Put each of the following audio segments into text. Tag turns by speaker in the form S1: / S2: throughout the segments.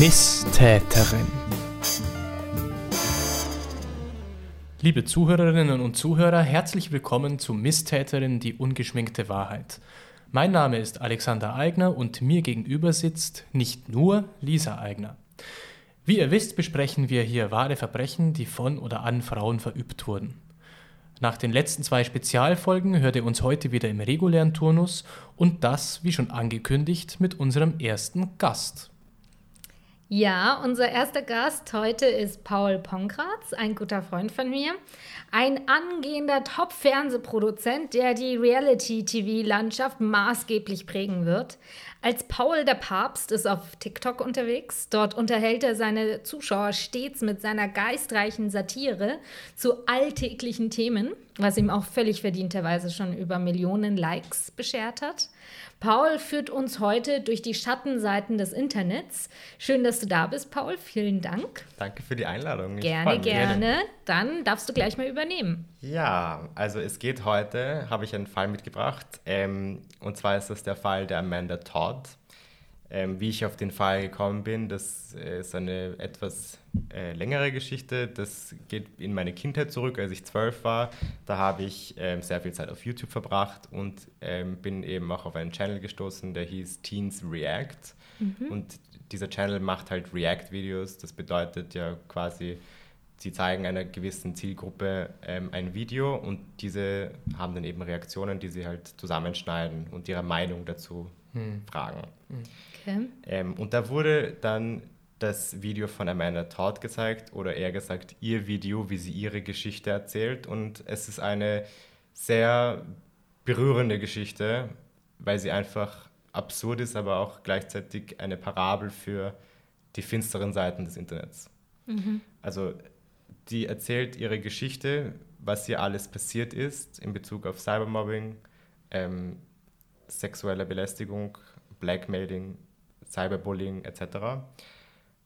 S1: Misstäterin. Liebe Zuhörerinnen und Zuhörer, herzlich willkommen zu Misstäterin, die ungeschminkte Wahrheit. Mein Name ist Alexander Eigner und mir gegenüber sitzt nicht nur Lisa Eigner. Wie ihr wisst, besprechen wir hier wahre Verbrechen, die von oder an Frauen verübt wurden. Nach den letzten zwei Spezialfolgen hört ihr uns heute wieder im regulären Turnus und das, wie schon angekündigt, mit unserem ersten Gast.
S2: Ja, unser erster Gast heute ist Paul Ponkratz, ein guter Freund von mir. Ein angehender Top-Fernsehproduzent, der die Reality-TV-Landschaft maßgeblich prägen wird. Als Paul der Papst ist auf TikTok unterwegs. Dort unterhält er seine Zuschauer stets mit seiner geistreichen Satire zu alltäglichen Themen, was ihm auch völlig verdienterweise schon über Millionen Likes beschert hat. Paul führt uns heute durch die Schattenseiten des Internets. Schön, dass du da bist, Paul. Vielen Dank.
S3: Danke für die Einladung.
S2: Gerne, gerne. Dann darfst du gleich mal übernehmen.
S3: Ja, also es geht heute, habe ich einen Fall mitgebracht. Ähm, und zwar ist das der Fall der Amanda Todd. Ähm, wie ich auf den Fall gekommen bin, das ist eine etwas äh, längere Geschichte. Das geht in meine Kindheit zurück, als ich zwölf war. Da habe ich ähm, sehr viel Zeit auf YouTube verbracht und ähm, bin eben auch auf einen Channel gestoßen, der hieß Teens React. Mhm. Und dieser Channel macht halt React-Videos. Das bedeutet ja quasi, sie zeigen einer gewissen Zielgruppe ähm, ein Video und diese haben dann eben Reaktionen, die sie halt zusammenschneiden und ihre Meinung dazu hm. fragen. Hm. Okay. Ähm, und da wurde dann das Video von Amanda Todd gezeigt oder eher gesagt ihr Video, wie sie ihre Geschichte erzählt. Und es ist eine sehr berührende Geschichte, weil sie einfach absurd ist, aber auch gleichzeitig eine Parabel für die finsteren Seiten des Internets. Mhm. Also die erzählt ihre Geschichte, was ihr alles passiert ist in Bezug auf Cybermobbing, ähm, sexuelle Belästigung, Blackmailing, Cyberbullying etc.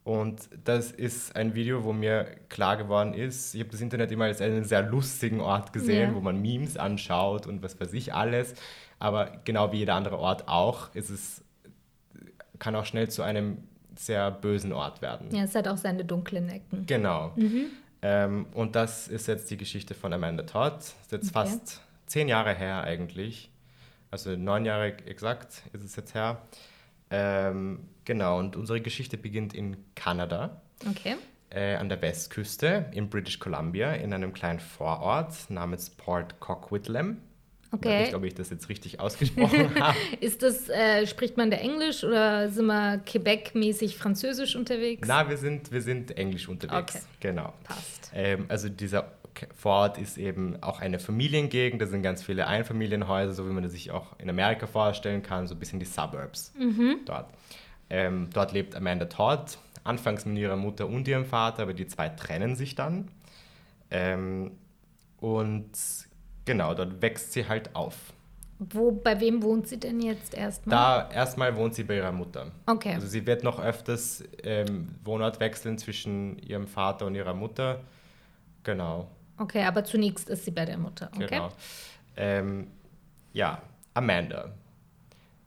S3: Und das ist ein Video, wo mir klar geworden ist, ich habe das Internet immer als einen sehr lustigen Ort gesehen, yeah. wo man Memes anschaut und was weiß ich alles. Aber genau wie jeder andere Ort auch, ist es, kann auch schnell zu einem sehr bösen Ort werden.
S2: Ja, es hat auch seine dunklen Ecken.
S3: Genau. Mhm. Ähm, und das ist jetzt die Geschichte von Amanda Todd. Das ist jetzt okay. fast zehn Jahre her eigentlich also neun Jahre exakt ist es jetzt her. Ähm, genau, und unsere Geschichte beginnt in Kanada.
S2: Okay.
S3: Äh, an der Westküste in British Columbia in einem kleinen Vorort namens Port Coquitlam. Okay. Ich weiß nicht, ob ich das jetzt richtig ausgesprochen habe.
S2: Ist das, äh, spricht man da Englisch oder sind wir Quebec-mäßig Französisch unterwegs?
S3: Na, wir sind, wir sind Englisch unterwegs.
S2: Okay.
S3: Genau.
S2: Passt.
S3: Ähm, also dieser Vorort ist eben auch eine Familiengegend, da sind ganz viele Einfamilienhäuser, so wie man das sich auch in Amerika vorstellen kann, so ein bisschen die Suburbs mhm. dort. Ähm, dort lebt Amanda Todd, anfangs mit ihrer Mutter und ihrem Vater, aber die zwei trennen sich dann. Ähm, und genau, dort wächst sie halt auf.
S2: Wo, bei wem wohnt sie denn jetzt erstmal?
S3: Da erstmal wohnt sie bei ihrer Mutter.
S2: Okay.
S3: Also sie wird noch öfters ähm, Wohnort wechseln zwischen ihrem Vater und ihrer Mutter. Genau.
S2: Okay, aber zunächst ist sie bei der Mutter. Okay.
S3: Genau. Ähm, ja, Amanda.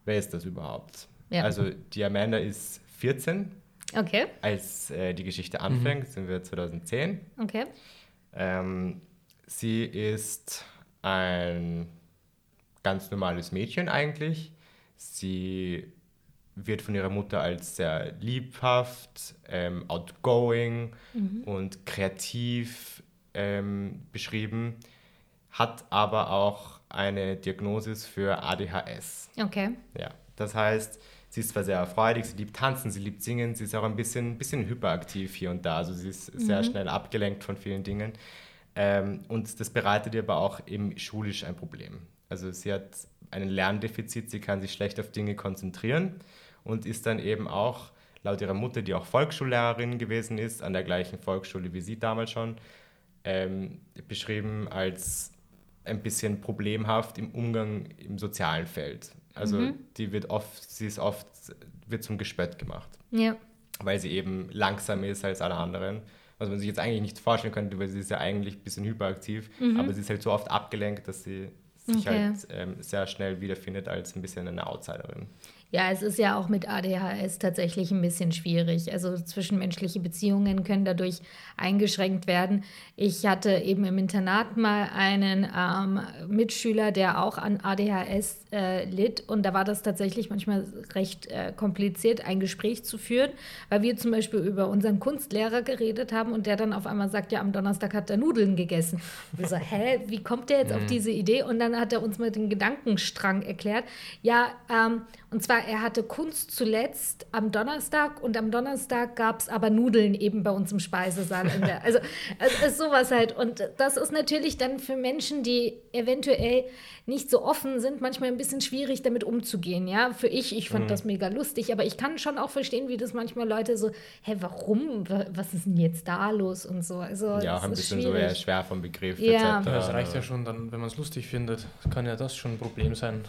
S3: Wer ist das überhaupt? Ja. Also die Amanda ist 14.
S2: Okay.
S3: Als äh, die Geschichte anfängt, mhm. sind wir 2010.
S2: Okay.
S3: Ähm, sie ist ein ganz normales Mädchen eigentlich. Sie wird von ihrer Mutter als sehr liebhaft, ähm, outgoing mhm. und kreativ ähm, beschrieben, hat aber auch eine Diagnosis für ADHS.
S2: Okay.
S3: Ja, das heißt, sie ist zwar sehr freudig, sie liebt tanzen, sie liebt singen, sie ist auch ein bisschen, bisschen hyperaktiv hier und da, also sie ist sehr mhm. schnell abgelenkt von vielen Dingen. Ähm, und das bereitet ihr aber auch eben schulisch ein Problem. Also sie hat ein Lerndefizit, sie kann sich schlecht auf Dinge konzentrieren und ist dann eben auch laut ihrer Mutter, die auch Volksschullehrerin gewesen ist, an der gleichen Volksschule wie sie damals schon, ähm, beschrieben als ein bisschen problemhaft im Umgang im sozialen Feld. Also mhm. die wird oft, sie ist oft, wird zum Gespött gemacht.
S2: Ja.
S3: Weil sie eben langsam ist als alle anderen, was man sich jetzt eigentlich nicht vorstellen könnte, weil sie ist ja eigentlich ein bisschen hyperaktiv, mhm. aber sie ist halt so oft abgelenkt, dass sie sich okay. halt ähm, sehr schnell wiederfindet als ein bisschen eine Outsiderin.
S2: Ja, es ist ja auch mit ADHS tatsächlich ein bisschen schwierig. Also zwischenmenschliche Beziehungen können dadurch eingeschränkt werden. Ich hatte eben im Internat mal einen ähm, Mitschüler, der auch an ADHS äh, litt. Und da war das tatsächlich manchmal recht äh, kompliziert, ein Gespräch zu führen, weil wir zum Beispiel über unseren Kunstlehrer geredet haben und der dann auf einmal sagt, ja, am Donnerstag hat er Nudeln gegessen. Und wir so, hä, wie kommt der jetzt auf mhm. diese Idee? Und dann hat er uns mal den Gedankenstrang erklärt. Ja, ähm, und zwar, er hatte Kunst zuletzt am Donnerstag und am Donnerstag gab es aber Nudeln eben bei uns im Speisesaal. Der, also es ist sowas halt. Und das ist natürlich dann für Menschen, die eventuell nicht so offen sind, manchmal ein bisschen schwierig damit umzugehen. Ja, für ich, ich fand mhm. das mega lustig, aber ich kann schon auch verstehen, wie das manchmal Leute so, hä, warum? Was ist denn jetzt da los und so. Also,
S3: ja, auch ein bisschen schwierig. so schwer vom Begriff.
S1: Ja. Etc. Das reicht ja schon dann, wenn man es lustig findet, kann ja das schon ein Problem sein.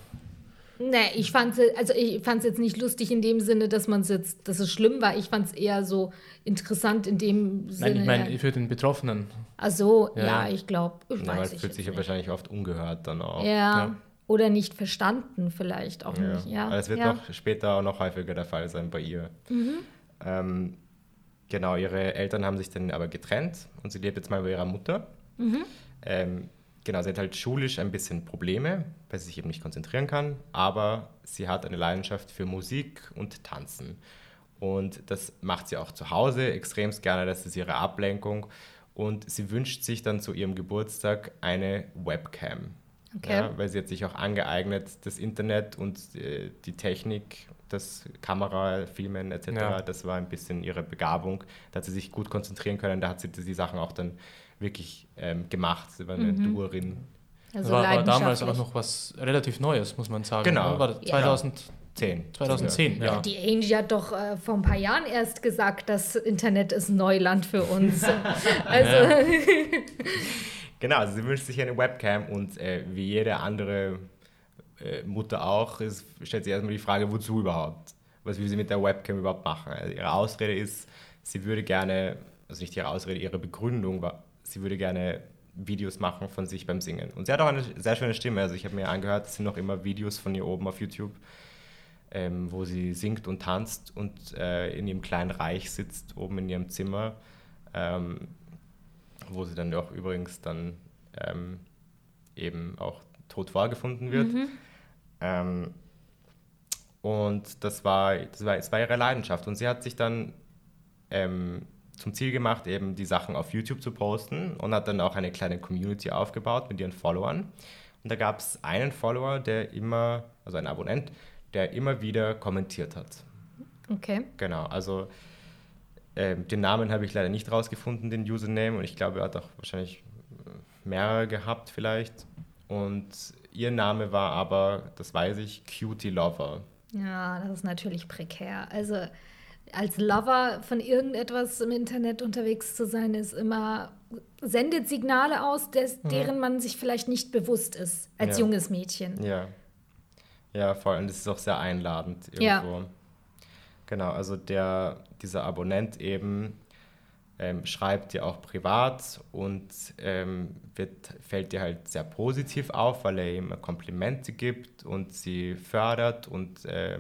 S2: Nee, ich fand es also jetzt nicht lustig in dem Sinne, dass man es jetzt, dass es schlimm war. Ich fand es eher so interessant in dem Sinne.
S1: Nein, ich meine für den Betroffenen.
S2: Ach so, ja, ja ich glaube.
S3: Ja, man fühlt sich ja wahrscheinlich oft ungehört dann auch.
S2: Ja. ja. Oder nicht verstanden vielleicht auch ja. nicht. Ja.
S3: Aber es wird noch später auch noch häufiger der Fall sein bei ihr. Mhm. Ähm, genau, ihre Eltern haben sich dann aber getrennt und sie lebt jetzt mal bei ihrer Mutter. Mhm. Ähm, genau, sie hat halt schulisch ein bisschen Probleme, weil sie sich eben nicht konzentrieren kann, aber sie hat eine Leidenschaft für Musik und Tanzen. Und das macht sie auch zu Hause extremst gerne, das ist ihre Ablenkung. Und sie wünscht sich dann zu ihrem Geburtstag eine Webcam. Okay. Ja, weil sie hat sich auch angeeignet, das Internet und äh, die Technik, das Kamera, Filmen etc., ja. das war ein bisschen ihre Begabung. Da hat sie sich gut konzentrieren können, da hat sie die Sachen auch dann wirklich ähm, gemacht. Sie war eine mhm. Duerin.
S1: Also war, war damals auch noch was relativ Neues, muss man sagen.
S3: Genau.
S1: War 2010. 2010, ja. ja.
S2: Die Angie hat doch äh, vor ein paar Jahren erst gesagt, das Internet ist Neuland für uns. also.
S3: genau, also sie wünscht sich eine Webcam und äh, wie jede andere äh, Mutter auch, ist, stellt sich erstmal die Frage, wozu überhaupt? Was will sie mit der Webcam überhaupt machen? Also ihre Ausrede ist, sie würde gerne, also nicht ihre Ausrede, ihre Begründung war, sie würde gerne Videos machen von sich beim Singen. Und sie hat auch eine sehr schöne Stimme. Also ich habe mir angehört, es sind noch immer Videos von ihr oben auf YouTube, ähm, wo sie singt und tanzt und äh, in ihrem kleinen Reich sitzt, oben in ihrem Zimmer, ähm, wo sie dann auch übrigens dann ähm, eben auch tot vorgefunden wird. Mhm. Ähm, und das war, das, war, das war ihre Leidenschaft. Und sie hat sich dann ähm, zum Ziel gemacht, eben die Sachen auf YouTube zu posten und hat dann auch eine kleine Community aufgebaut mit ihren Followern. Und da gab es einen Follower, der immer, also ein Abonnent, der immer wieder kommentiert hat.
S2: Okay.
S3: Genau, also äh, den Namen habe ich leider nicht rausgefunden, den Username, und ich glaube, er hat auch wahrscheinlich mehrere gehabt vielleicht. Und ihr Name war aber, das weiß ich, Cutie Lover.
S2: Ja, das ist natürlich prekär. Also als Lover von irgendetwas im Internet unterwegs zu sein, ist immer, sendet Signale aus, des, mhm. deren man sich vielleicht nicht bewusst ist, als
S3: ja.
S2: junges Mädchen.
S3: Ja. Ja, voll. Und es ist auch sehr einladend irgendwo. Ja. Genau, also der, dieser Abonnent eben ähm, schreibt dir auch privat und ähm, wird, fällt dir halt sehr positiv auf, weil er ihm Komplimente gibt und sie fördert und äh,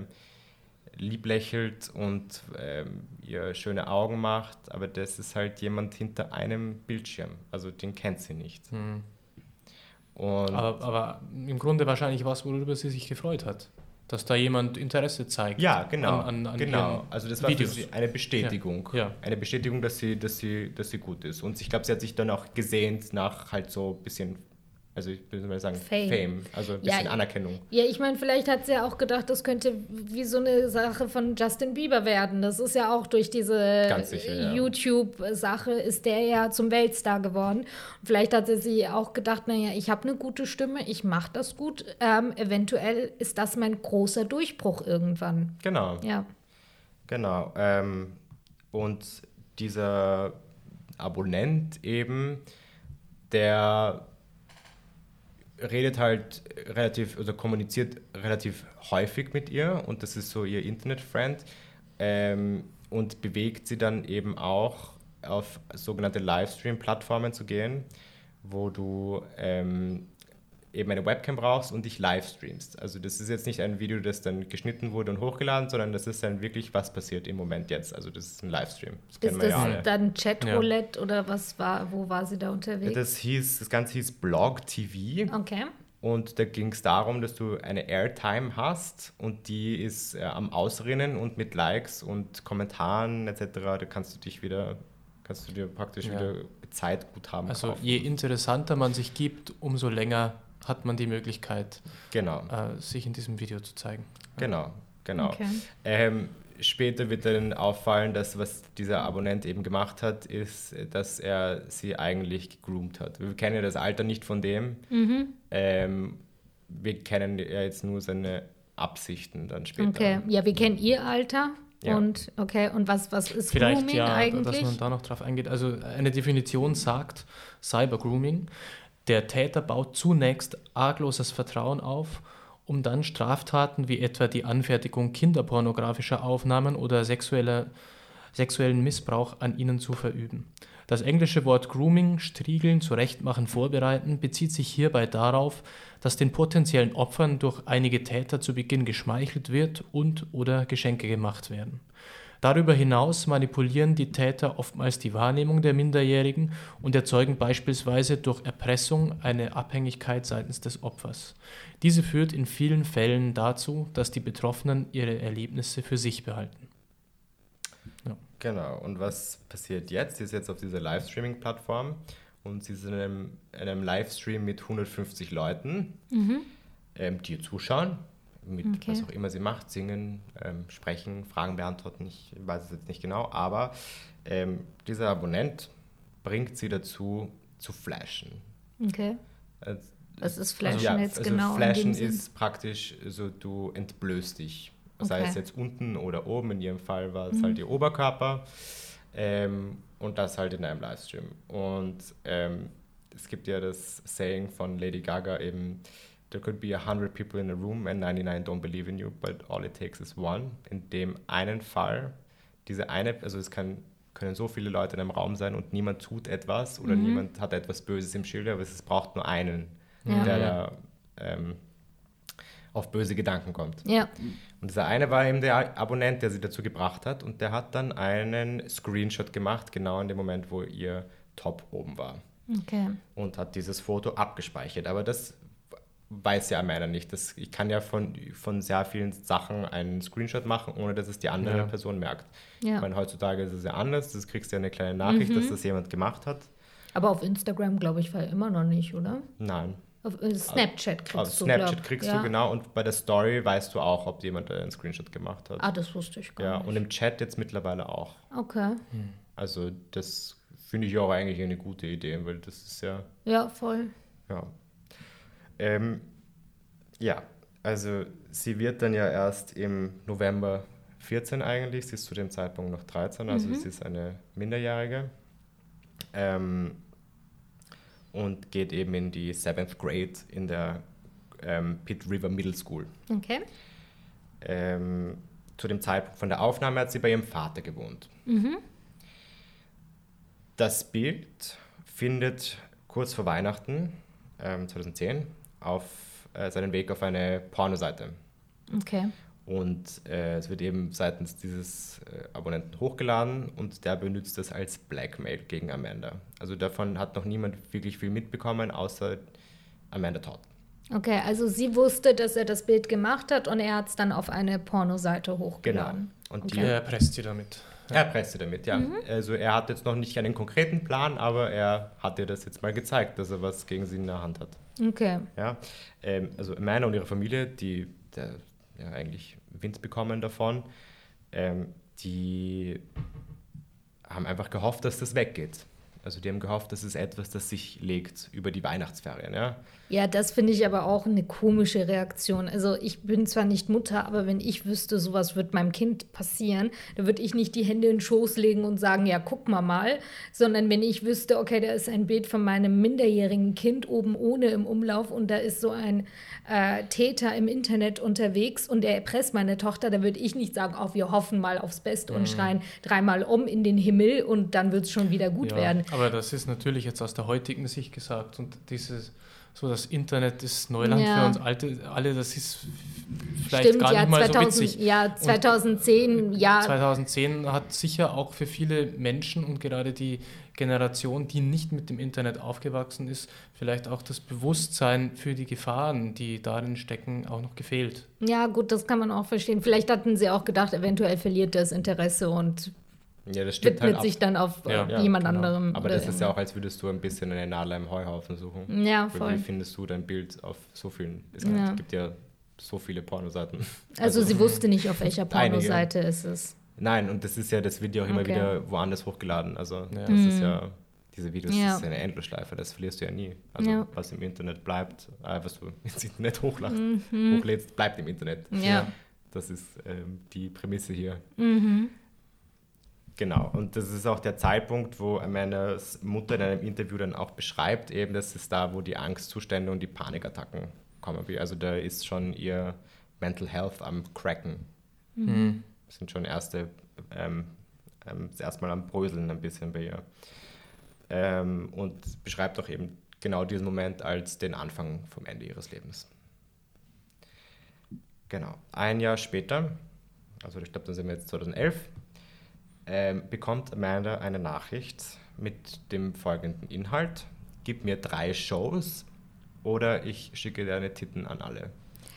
S3: lieb lächelt und ähm, ihr schöne Augen macht, aber das ist halt jemand hinter einem Bildschirm. Also den kennt sie nicht. Mhm.
S1: Aber, aber, im Grunde wahrscheinlich was, worüber sie sich gefreut hat. Dass da jemand Interesse zeigt.
S3: Ja, genau. An, an, an genau. Also das war Videos. für sie eine Bestätigung.
S1: Ja. Ja.
S3: Eine Bestätigung, dass sie, dass, sie, dass sie gut ist. Und ich glaube, sie hat sich dann auch gesehnt nach halt so ein bisschen also ich würde mal sagen Fame, Fame also ein bisschen ja, Anerkennung.
S2: Ja, ich meine, vielleicht hat sie ja auch gedacht, das könnte wie so eine Sache von Justin Bieber werden. Das ist ja auch durch diese YouTube-Sache ist der ja zum Weltstar geworden. Und vielleicht hat sie auch gedacht, naja, ich habe eine gute Stimme, ich mache das gut. Ähm, eventuell ist das mein großer Durchbruch irgendwann.
S3: Genau.
S2: Ja.
S3: Genau. Ähm, und dieser Abonnent eben, der redet halt relativ, also kommuniziert relativ häufig mit ihr und das ist so ihr Internet-Friend ähm, und bewegt sie dann eben auch auf sogenannte Livestream-Plattformen zu gehen, wo du ähm, eben eine Webcam brauchst und dich live streamst. Also das ist jetzt nicht ein Video, das dann geschnitten wurde und hochgeladen, sondern das ist dann wirklich, was passiert im Moment jetzt. Also das ist ein Livestream.
S2: Das ist das ja dann Chatroulette ja. oder was war, wo war sie da unterwegs?
S3: Das hieß, das Ganze hieß Blog TV.
S2: Okay.
S3: Und da ging es darum, dass du eine Airtime hast und die ist äh, am Ausrinnen und mit Likes und Kommentaren etc. Da kannst du dich wieder, kannst du dir praktisch ja. wieder Zeitguthaben
S1: Also kaufen. je interessanter man sich gibt, umso länger hat man die Möglichkeit,
S3: genau.
S1: äh, sich in diesem Video zu zeigen.
S3: Genau, genau. Okay. Ähm, später wird dann auffallen, dass was dieser Abonnent eben gemacht hat, ist, dass er sie eigentlich gegroomt hat. Wir kennen ja das Alter nicht von dem. Mhm. Ähm, wir kennen ja jetzt nur seine Absichten dann später.
S2: Okay, ja, wir kennen ihr Alter. Ja. Und okay, und was, was ist
S1: Vielleicht
S2: Grooming
S1: ja,
S2: eigentlich?
S1: dass man da noch drauf eingeht. Also eine Definition sagt Cyber Grooming der Täter baut zunächst argloses Vertrauen auf, um dann Straftaten wie etwa die Anfertigung kinderpornografischer Aufnahmen oder sexueller, sexuellen Missbrauch an ihnen zu verüben. Das englische Wort Grooming, Striegeln, Zurechtmachen, Vorbereiten bezieht sich hierbei darauf, dass den potenziellen Opfern durch einige Täter zu Beginn geschmeichelt wird und oder Geschenke gemacht werden. Darüber hinaus manipulieren die Täter oftmals die Wahrnehmung der Minderjährigen und erzeugen beispielsweise durch Erpressung eine Abhängigkeit seitens des Opfers. Diese führt in vielen Fällen dazu, dass die Betroffenen ihre Erlebnisse für sich behalten.
S3: Ja. Genau, und was passiert jetzt? Sie ist jetzt auf dieser Livestreaming-Plattform und sie ist in einem, in einem Livestream mit 150 Leuten, mhm. ähm, die ihr zuschauen mit okay. was auch immer sie macht, singen, ähm, sprechen, Fragen beantworten, ich weiß es jetzt nicht genau, aber ähm, dieser Abonnent bringt sie dazu zu flashen.
S2: Okay. Also, was ist Flashen also, ja, jetzt
S3: also
S2: genau?
S3: Flashen ist praktisch so, du entblößt dich. Okay. Sei es jetzt unten oder oben, in ihrem Fall war es mhm. halt ihr Oberkörper. Ähm, und das halt in einem Livestream. Und ähm, es gibt ja das Saying von Lady Gaga eben, there could be 100 people in a room and 99 don't believe in you, but all it takes is one. In dem einen Fall, diese eine, also es kann, können so viele Leute in einem Raum sein und niemand tut etwas oder mhm. niemand hat etwas Böses im Schilde, aber es braucht nur einen, ja. der da ähm, auf böse Gedanken kommt.
S2: Ja.
S3: Und dieser eine war eben der Abonnent, der sie dazu gebracht hat und der hat dann einen Screenshot gemacht, genau in dem Moment, wo ihr Top oben war.
S2: Okay.
S3: Und hat dieses Foto abgespeichert. Aber das weiß ja meiner nicht. Das, ich kann ja von, von sehr vielen Sachen einen Screenshot machen, ohne dass es die andere ja. Person merkt. Ja. Ich meine, heutzutage ist es ja anders. Du kriegst ja eine kleine Nachricht, mhm. dass das jemand gemacht hat.
S2: Aber auf Instagram, glaube ich, war ja immer noch nicht, oder?
S3: Nein.
S2: Auf äh, Snapchat kriegst auf
S3: du, Snapchat glaub. kriegst ja. du, genau. Und bei der Story weißt du auch, ob jemand einen Screenshot gemacht hat.
S2: Ah, das wusste ich gar
S3: ja,
S2: nicht.
S3: Und im Chat jetzt mittlerweile auch.
S2: Okay.
S3: Also das finde ich auch eigentlich eine gute Idee, weil das ist ja...
S2: Ja, voll.
S3: Ja. Ähm, ja, also sie wird dann ja erst im November 14 eigentlich, sie ist zu dem Zeitpunkt noch 13, also mhm. sie ist eine Minderjährige. Ähm, und geht eben in die 7th Grade in der ähm, Pitt River Middle School.
S2: Okay.
S3: Ähm, zu dem Zeitpunkt von der Aufnahme hat sie bei ihrem Vater gewohnt. Mhm. Das Bild findet kurz vor Weihnachten ähm, 2010 auf äh, seinen Weg auf eine Pornoseite.
S2: Okay.
S3: Und äh, es wird eben seitens dieses äh, Abonnenten hochgeladen und der benutzt das als Blackmail gegen Amanda. Also davon hat noch niemand wirklich viel mitbekommen, außer Amanda Todd.
S2: Okay, also sie wusste, dass er das Bild gemacht hat und er hat es dann auf eine Pornoseite hochgeladen.
S3: Genau. Und
S1: okay. die, er presst sie damit.
S3: Er presst sie damit, ja. Mhm. Also er hat jetzt noch nicht einen konkreten Plan, aber er hat ihr das jetzt mal gezeigt, dass er was gegen sie in der Hand hat.
S2: Okay.
S3: Ja, ähm, also Amanda und ihre Familie, die der, ja, eigentlich Wind bekommen davon, ähm, die haben einfach gehofft, dass das weggeht. Also die haben gehofft, das ist etwas, das sich legt über die Weihnachtsferien, ja.
S2: Ja, das finde ich aber auch eine komische Reaktion. Also ich bin zwar nicht Mutter, aber wenn ich wüsste, sowas wird meinem Kind passieren, dann würde ich nicht die Hände in den Schoß legen und sagen, ja, guck mal mal, sondern wenn ich wüsste, okay, da ist ein Bild von meinem minderjährigen Kind oben ohne im Umlauf und da ist so ein äh, Täter im Internet unterwegs und er erpresst meine Tochter, dann würde ich nicht sagen, oh, wir hoffen mal aufs Beste und schreien dreimal um in den Himmel und dann wird es schon wieder gut
S1: Ja,
S2: werden.
S1: aber das ist natürlich jetzt aus der heutigen Sicht gesagt und dieses so das Internet ist Neuland
S2: Ja.
S1: für uns alte alle, das ist vielleicht
S2: Stimmt,
S1: gar
S2: ja,
S1: nicht mal
S2: 2000,
S1: so witzig.
S2: ja, 2010, ja,
S1: 2010 hat sicher auch für viele Menschen und gerade die Generation, die nicht mit dem Internet aufgewachsen ist, vielleicht auch das Bewusstsein für die Gefahren, die darin stecken, auch noch gefehlt.
S2: Ja, gut, das kann man auch verstehen. Vielleicht hatten sie auch gedacht, eventuell verliert das Interesse und
S3: Ja, das stimmt
S2: widmet
S3: halt
S2: sich
S3: ab.
S2: dann auf äh,
S1: Ja,
S2: jemand
S3: genau.
S2: anderem.
S3: Aber das ist ja auch, als würdest du ein bisschen eine Nadel im Heuhaufen suchen.
S2: Ja,
S3: Weil
S2: voll.
S3: Wie findest du dein Bild auf so vielen? Es
S2: Ja.
S3: gibt ja so viele Pornoseiten.
S2: Also sie wusste nicht, auf welcher. Pornoseite es ist.
S3: Nein, und das ist ja, das wird ja auch immer
S2: Okay.
S3: wieder woanders hochgeladen. Also
S1: Ja.
S3: das ist ja, diese Videos
S2: Ja.
S3: das ist ja eine Endlosschleife, das verlierst du ja nie. Also
S2: Ja.
S3: was im Internet bleibt, äh, was du ins Internet hochlachst, hochlädst, bleibt im Internet.
S2: Mhm. Ja.
S3: Das ist ähm, die Prämisse hier.
S2: Mhm.
S3: Genau, und das ist auch der Zeitpunkt, wo Amandas Mutter in einem Interview dann auch beschreibt, eben, das ist da, wo die Angstzustände und die Panikattacken kommen. Also da ist schon ihr Mental Health am Cracken.
S1: Mhm.
S3: Das sind schon erste, ähm, ähm, das erste Mal am Bröseln ein bisschen bei ihr. Ähm, und beschreibt auch eben genau diesen Moment als den Anfang vom Ende ihres Lebens. Genau. Ein Jahr später, also ich glaube, dann sind wir jetzt 2011, ähm, bekommt Amanda eine Nachricht mit dem folgenden Inhalt. Gib mir drei Shows oder ich schicke deine Titten an alle.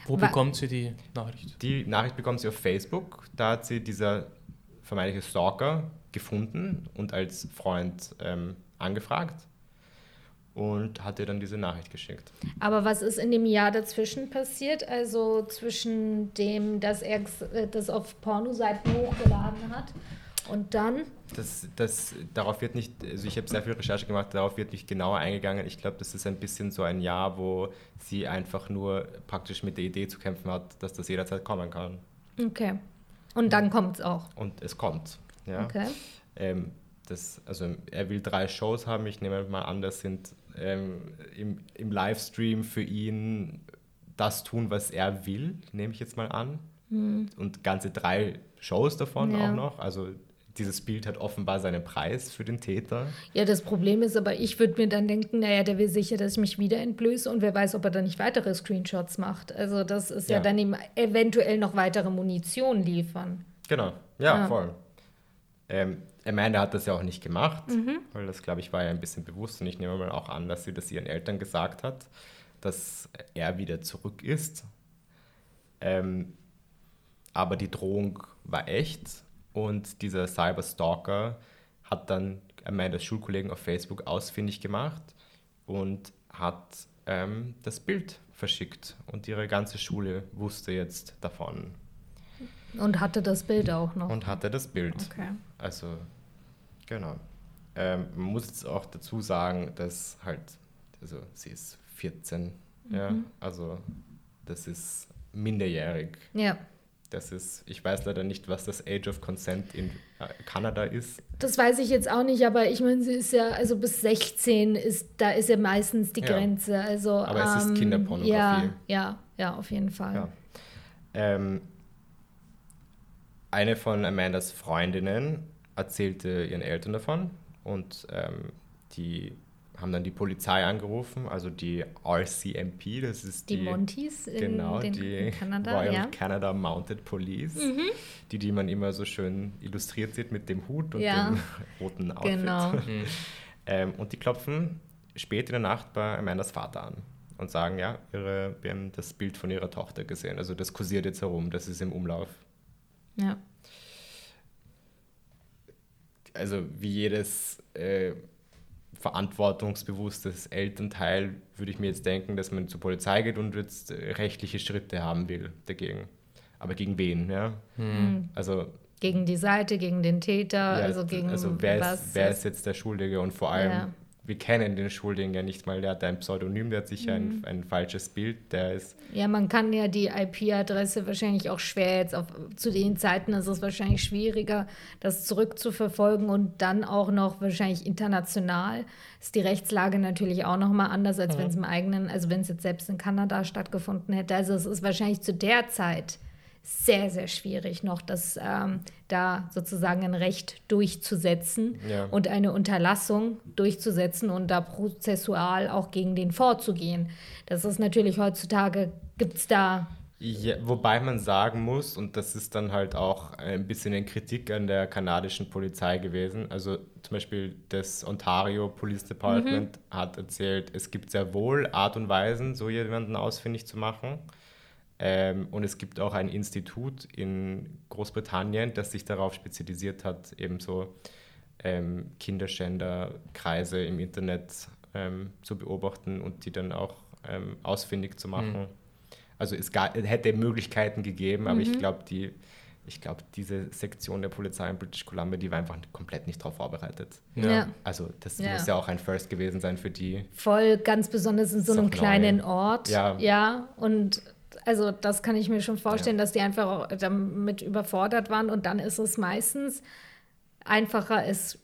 S1: Wo
S2: Wa-
S1: bekommt sie die Nachricht?
S3: Die Nachricht bekommt sie auf Facebook. Da hat sie dieser vermeintliche Stalker gefunden und als Freund ähm, angefragt und hat ihr dann diese Nachricht geschickt.
S2: Aber was ist in dem Jahr dazwischen passiert? Also zwischen dem, dass er äh, das auf Pornoseiten hochgeladen hat und dann?
S3: Das, das, darauf wird nicht, also ich habe sehr viel Recherche gemacht, darauf wird nicht genauer eingegangen. Ich glaube, das ist ein bisschen so ein Jahr, wo sie einfach nur praktisch mit der Idee zu kämpfen hat, dass das jederzeit kommen kann.
S2: Okay. Und dann kommt es auch.
S3: Und es kommt. Ja.
S2: Okay.
S3: Ähm, das, also er will drei Shows haben. Ich nehme mal an, das sind ähm, im, im Livestream für ihn das tun, was er will, nehme ich jetzt mal an. Und ganze drei Shows davon
S2: Ja.
S3: auch noch. Also dieses Bild hat offenbar seinen Preis für den Täter.
S2: Ja, das Problem ist aber, ich würde mir dann denken, naja, der will sicher, dass ich mich wieder entblöße und wer weiß, ob er dann nicht weitere Screenshots macht. Also das ist ja,
S3: Ja.
S2: dann ihm eventuell noch weitere Munition liefern.
S3: Genau, ja,
S2: Ja.
S3: voll. Ähm, Amanda hat das ja auch nicht gemacht,
S2: Mhm.
S3: weil das, glaube ich, war ja ein bisschen bewusst und ich nehme mal auch an, dass sie das ihren Eltern gesagt hat, dass er wieder zurück ist. Ähm, aber die Drohung war echt und dieser Cyberstalker hat dann Amandas Schulkollegen auf Facebook ausfindig gemacht und hat ähm, das Bild verschickt und ihre ganze Schule wusste jetzt davon
S2: Und hatte das Bild auch noch.
S3: und hatte das Bild.
S2: Okay.
S3: Also, genau. Ähm, man muss jetzt auch dazu sagen, dass halt, also sie ist 14, ja, also das ist minderjährig.
S2: Ja.
S3: Das ist, ich weiß leider nicht, was das Age of Consent in äh, Kanada ist.
S2: Das weiß ich jetzt auch nicht, aber ich meine, sie ist ja, also bis 16 ist, da ist ja meistens die
S3: Ja.
S2: Grenze. Also,
S3: Aber es ist Kinderpornografie.
S2: Ja, ja, ja, auf jeden Fall.
S3: Ja. Ähm, eine von Amandas Freundinnen erzählte ihren Eltern davon und ähm, die haben dann die Polizei angerufen, also die RCMP, das ist
S2: Die,
S3: die,
S2: Montys in,
S3: genau,
S2: den,
S3: die
S2: in Kanada,
S3: Royal
S2: ja. Mhm.
S3: Canada Mounted Police, die, die man immer so schön illustriert sieht mit dem Hut und
S2: Ja.
S3: dem roten Outfit.
S2: Genau.
S3: ähm, und die klopfen spät in der Nacht bei Amandas Vater an und sagen, ja, ihre, wir haben das Bild von ihrer Tochter gesehen. Also das kursiert jetzt herum, das ist im Umlauf.
S2: Ja.
S3: Also wie jedes äh, verantwortungsbewusstes Elternteil würde ich mir jetzt denken, dass man zur Polizei geht und jetzt äh, rechtliche Schritte haben will dagegen. Aber gegen wen, ja?
S2: Mhm.
S3: Also
S2: Gegen die Seite, gegen den Täter,
S3: Ja,
S2: also gegen
S3: also wer
S2: was.
S3: ist, wer ist jetzt der Schuldige und vor allem,
S2: Ja.
S3: Wir kennen den Schuldigen ja nicht mal, der hat ein Pseudonym, der hat sicher
S2: Mhm.
S3: ein, ein falsches Bild, der ist,
S2: Ja, man kann ja die IP-Adresse wahrscheinlich auch schwer jetzt auf, zu den Zeiten ist es wahrscheinlich schwieriger, das zurückzuverfolgen und dann auch noch wahrscheinlich international ist die Rechtslage natürlich auch noch mal anders, als wenn es im eigenen, also wenn es jetzt selbst in Kanada stattgefunden hätte. Also es ist wahrscheinlich zu der Zeit sehr, sehr schwierig noch, das ähm, da sozusagen ein Recht durchzusetzen
S3: Ja.
S2: und eine Unterlassung durchzusetzen und da prozessual auch gegen den vorzugehen. Das ist natürlich heutzutage, gibt es da,
S3: Ja, wobei man sagen muss, und das ist dann halt auch ein bisschen eine Kritik an der kanadischen Polizei gewesen. Also zum Beispiel das Ontario Police Department hat erzählt, es gibt sehr wohl Art und Weisen, so jemanden ausfindig zu machen. Ähm, und es gibt auch ein Institut in Großbritannien, das sich darauf spezialisiert hat, eben so ähm, Kinderschänderkreise im Internet ähm, zu beobachten und die dann auch ähm, ausfindig zu machen. Also es hätte Möglichkeiten gegeben, aber
S2: Mhm.
S3: ich glaube, die, ich glaube, diese Sektion der Polizei in British Columbia, die war einfach komplett nicht darauf vorbereitet.
S2: Ja.
S3: Also das
S2: Ja.
S3: muss ja auch ein First gewesen sein für die.
S2: voll ganz besonders in so einem
S3: neu.
S2: kleinen Ort.
S3: Ja.
S2: ja, und also das kann ich mir schon vorstellen, dass die einfach damit überfordert waren und dann ist es meistens einfacher, es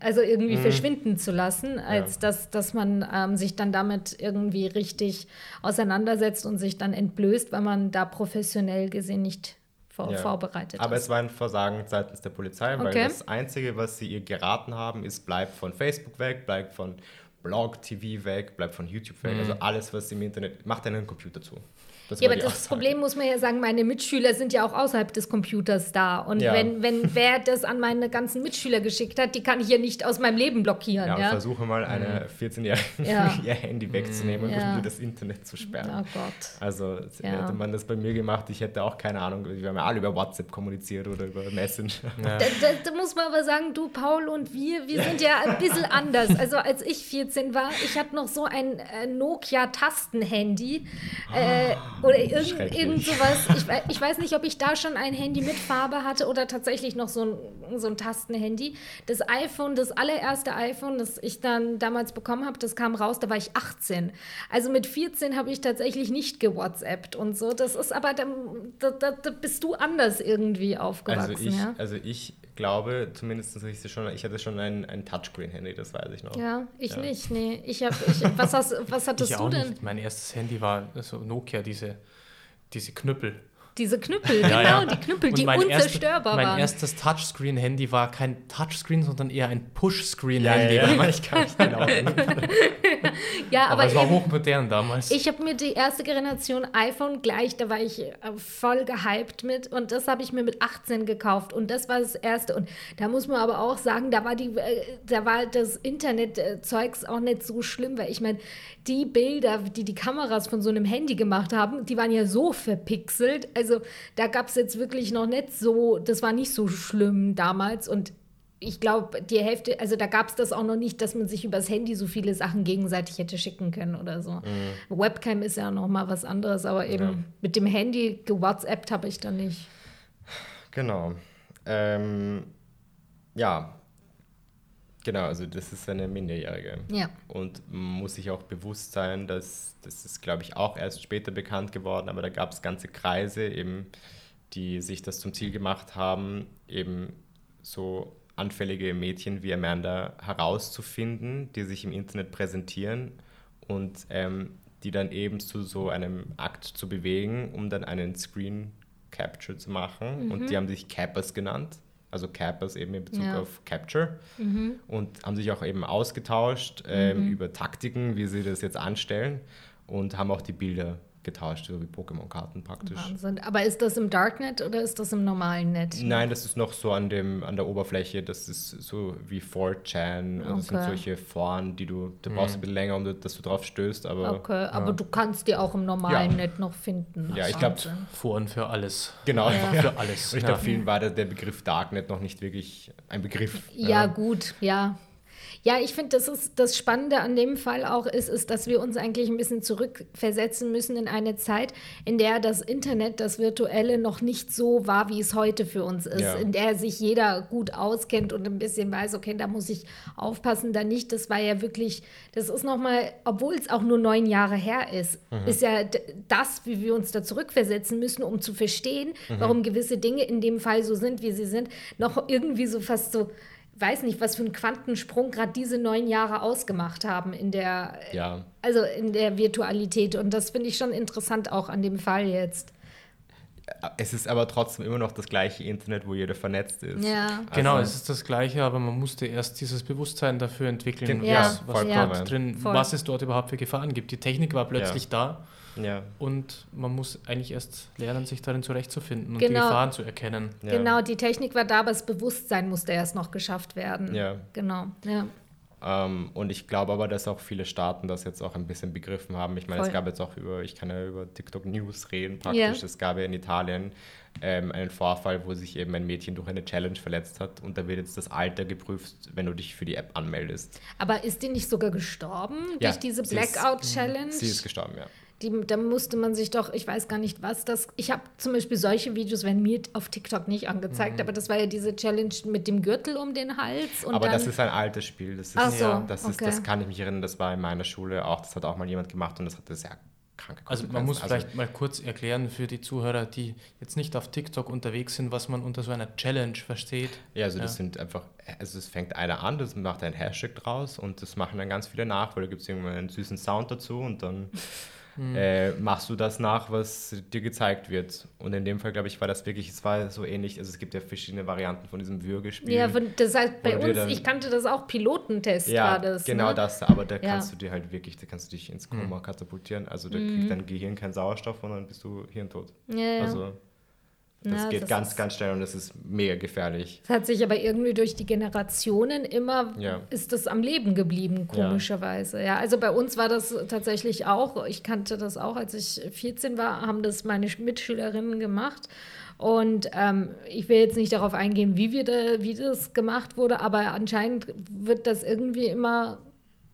S2: also irgendwie verschwinden zu lassen, als dass, dass man ähm, sich dann damit irgendwie richtig auseinandersetzt und sich dann entblößt, weil man da professionell gesehen nicht vor,
S3: Ja.
S2: vorbereitet
S3: Aber
S2: ist.
S3: es war ein Versagen seitens der Polizei, weil
S2: Okay.
S3: das Einzige, was sie ihr geraten haben, ist, bleib von Facebook weg, bleib von Blog TV weg, bleib von YouTube weg. Also alles, was im Internet, macht einen Computer zu. Das
S2: Ja, aber das
S3: Aussage.
S2: Problem muss man ja sagen, meine Mitschüler sind ja auch außerhalb des Computers da. Und
S3: Ja.
S2: wenn, wenn wer das an meine ganzen Mitschüler geschickt hat, die kann ich ja nicht aus meinem Leben blockieren.
S3: Ja,
S2: Ja,
S3: versuche mal eine 14-Jährige
S2: Ja.
S3: ihr Handy wegzunehmen
S2: Ja.
S3: und das Internet zu sperren.
S2: Oh Gott.
S3: Also
S2: Ja.
S3: hätte man das bei mir gemacht, ich hätte auch keine Ahnung, wir haben ja alle über WhatsApp kommuniziert oder über Messenger.
S1: Ja.
S2: Da, da, da muss man aber sagen, du, Paul und wir, wir sind ja ein bisschen anders. Also als ich 14 war, ich hatte noch so ein äh, Nokia-Tastenhandy äh, oder irgend, irgend sowas. Ich, ich weiß nicht, ob ich da schon ein Handy mit Farbe hatte oder tatsächlich noch so ein, so ein Tastenhandy. Das iPhone, das allererste iPhone, das ich dann damals bekommen habe, das kam raus, da war ich 18. Also mit 14 habe ich tatsächlich nicht gewhatsappt und so. Das ist aber, da, da, da, da bist du anders irgendwie aufgewachsen,
S3: Also ich,
S2: ja?
S3: also ich glaube, zumindest ich, schon, ich hatte schon ein, ein Touchscreen-Handy, das weiß ich noch.
S2: Ja, ich
S3: Ja.
S2: nicht, nee. Ich hab, ich, was, hast, was hattest
S1: Ich
S2: du
S1: auch
S2: denn?
S1: nicht. Mein erstes Handy war so Nokia, diese, diese Knüppel.
S2: Diese Knüppel,
S1: Ja,
S2: genau,
S1: ja.
S2: die Knüppel,
S1: Und
S2: die
S1: mein
S2: unzerstörbar
S1: erste, Mein
S2: waren.
S1: erstes Touchscreen-Handy war kein Touchscreen, sondern eher ein Push-Screen-Handy.
S3: ja, ja, ich kann mich genau
S2: ja,
S1: Aber,
S2: aber,
S1: es war hochmodern damals.
S2: ich habe mir die erste Generation iPhone gleich, da war ich äh, voll gehypt mit und das habe ich mir mit 18 gekauft und das war das erste und da muss man aber auch sagen, da war die, äh, da war das Internet-Zeugs auch nicht so schlimm, weil ich meine, die Bilder, die die Kameras von so einem Handy gemacht haben, die waren ja so verpixelt, also da gab es jetzt wirklich noch nicht so, das war nicht so schlimm damals und ich glaube, die Hälfte, also da gab es das auch noch nicht, dass man sich übers Handy so viele Sachen gegenseitig hätte schicken können oder so. Webcam ist ja noch mal was anderes, aber eben
S3: Ja.
S2: mit dem Handy gewhatsappt habe ich da nicht.
S3: Genau. Ähm, ja. Genau, also das ist eine Minderjährige.
S2: Ja.
S3: Und muss sich auch bewusst sein, dass das ist, glaube ich, auch erst später bekannt geworden, aber da gab es ganze Kreise eben, die sich das zum Ziel gemacht haben, eben so anfällige Mädchen wie Amanda herauszufinden, die sich im Internet präsentieren und ähm, die dann eben zu so einem Akt zu bewegen, um dann einen Screen Capture zu machen. Und die haben sich Cappers genannt. Also Cappers eben in Bezug
S2: Ja.
S3: auf Capture. Und haben sich auch eben ausgetauscht ähm, über Taktiken, wie sie das jetzt anstellen. Und haben auch die Bilder getauscht, so wie Pokémon-Karten praktisch.
S2: Wahnsinn. Aber ist das im Darknet oder ist das im normalen Net?
S3: Nein, das ist noch so an, dem, an der Oberfläche. Das ist so wie 4chan. oder Das sind
S2: Okay.
S3: solche Foren, die du, da brauchst du ein bisschen länger, um dass du drauf stößt. Aber
S2: Okay, aber du kannst die auch im normalen
S3: Ja.
S2: Net noch finden.
S3: Ja, ich glaub,
S2: Wahnsinn.
S1: Foren für alles.
S3: genau.
S2: Ja.
S1: Für alles.
S3: Und ich
S1: ja.
S3: glaube, vielen war der, der Begriff Darknet noch nicht wirklich ein Begriff.
S2: Ja, gut, ja. Ja, ich finde, das ist das Spannende an dem Fall auch ist, ist, dass wir uns eigentlich ein bisschen zurückversetzen müssen in eine Zeit, in der das Internet, das Virtuelle noch nicht so war, wie es heute für uns ist,
S3: Ja.
S2: in der sich jeder gut auskennt und ein bisschen weiß, okay, da muss ich aufpassen, da nicht. Das war ja wirklich, das ist nochmal, obwohl es auch nur neun Jahre her ist, ist ja das, wie wir uns da zurückversetzen müssen, um zu verstehen, warum gewisse Dinge in dem Fall so sind, wie sie sind, noch irgendwie so fast so, weiß nicht, was für einen Quantensprung gerade diese neun Jahre ausgemacht haben in der,
S3: Ja.
S2: also in der Virtualität. Und das finde ich schon interessant auch an dem Fall jetzt.
S3: Es ist aber trotzdem immer noch das gleiche Internet, wo jeder vernetzt ist.
S2: Ja.
S1: Genau,
S3: Also-
S1: es ist das Gleiche, aber man musste erst dieses Bewusstsein dafür entwickeln, was,
S2: ja,
S1: was dort drin, was es dort überhaupt für Gefahren gibt. Die Technik war plötzlich da
S3: Ja.
S1: und man muss eigentlich erst lernen, sich darin zurechtzufinden und die
S2: Genau.
S1: Gefahren zu erkennen.
S3: Ja.
S2: Genau, die Technik war da, aber das Bewusstsein musste erst noch geschafft werden.
S3: Ja.
S2: Genau, ja.
S3: Ähm, und ich glaube aber, dass auch viele Staaten das jetzt auch ein bisschen begriffen haben. Ich meine, es gab jetzt auch über, ich kann ja über TikTok News reden praktisch.
S2: Ja.
S3: Es gab ja in Italien ähm, einen Vorfall, wo sich eben ein Mädchen durch eine Challenge verletzt hat und da wird jetzt das Alter geprüft, wenn du dich für die App anmeldest.
S2: Aber ist die nicht sogar gestorben
S3: Ja,
S2: durch diese
S3: sie
S2: Blackout-Challenge?
S3: Sie ist gestorben, ja.
S2: Die, da musste man sich doch, ich weiß gar nicht was, das. Ich habe zum Beispiel solche Videos, werden mir auf TikTok nicht angezeigt, aber das war ja diese Challenge mit dem Gürtel um den Hals. Und
S3: aber
S2: dann,
S3: das ist ein altes Spiel. Das ist,
S2: Ach so,
S3: ja, das, ist,
S2: okay.
S3: das kann ich mich erinnern, das war in meiner Schule auch, das hat auch mal jemand gemacht und das hatte sehr kranke
S1: Also man muss
S3: Konsequenzen.
S1: vielleicht mal kurz erklären für die Zuhörer, die jetzt nicht auf TikTok unterwegs sind, was man unter so einer Challenge versteht.
S3: Ja, also das
S1: Ja.
S3: sind einfach, also es fängt einer an, das macht ein Hashtag draus und das machen dann ganz viele nach, weil da gibt es irgendwann einen süßen Sound dazu und dann
S1: Hm.
S3: äh, machst du das nach, was dir gezeigt wird. Und in dem Fall, glaube ich, war das wirklich, es war so ähnlich, also es gibt ja verschiedene Varianten von diesem Würgespiel.
S2: ja, das heißt, bei uns,
S3: dann-
S2: ich kannte das auch, Pilotentest
S3: Ja,
S2: war das.
S3: genau
S2: ne?
S3: das, aber da
S2: Ja. Mhm.
S3: kannst du dir halt wirklich, da kannst du dich ins Koma katapultieren. Also da kriegt dein Gehirn keinen Sauerstoff und dann bist du hirntot.
S2: Ja, ja.
S3: Also das
S2: Ja,
S3: geht
S2: das
S3: ganz, ganz schnell und das ist mega gefährlich.
S2: Es hat sich aber irgendwie durch die Generationen immer,
S3: Ja.
S2: ist das am Leben geblieben,
S3: Ja.
S2: komischerweise. Ja. also bei uns war das tatsächlich auch, ich kannte das auch, als ich 14 war, haben das meine Mitschülerinnen gemacht. Und ähm, ich will jetzt nicht darauf eingehen, wie, wir da, wie das gemacht wurde, aber anscheinend wird das irgendwie immer,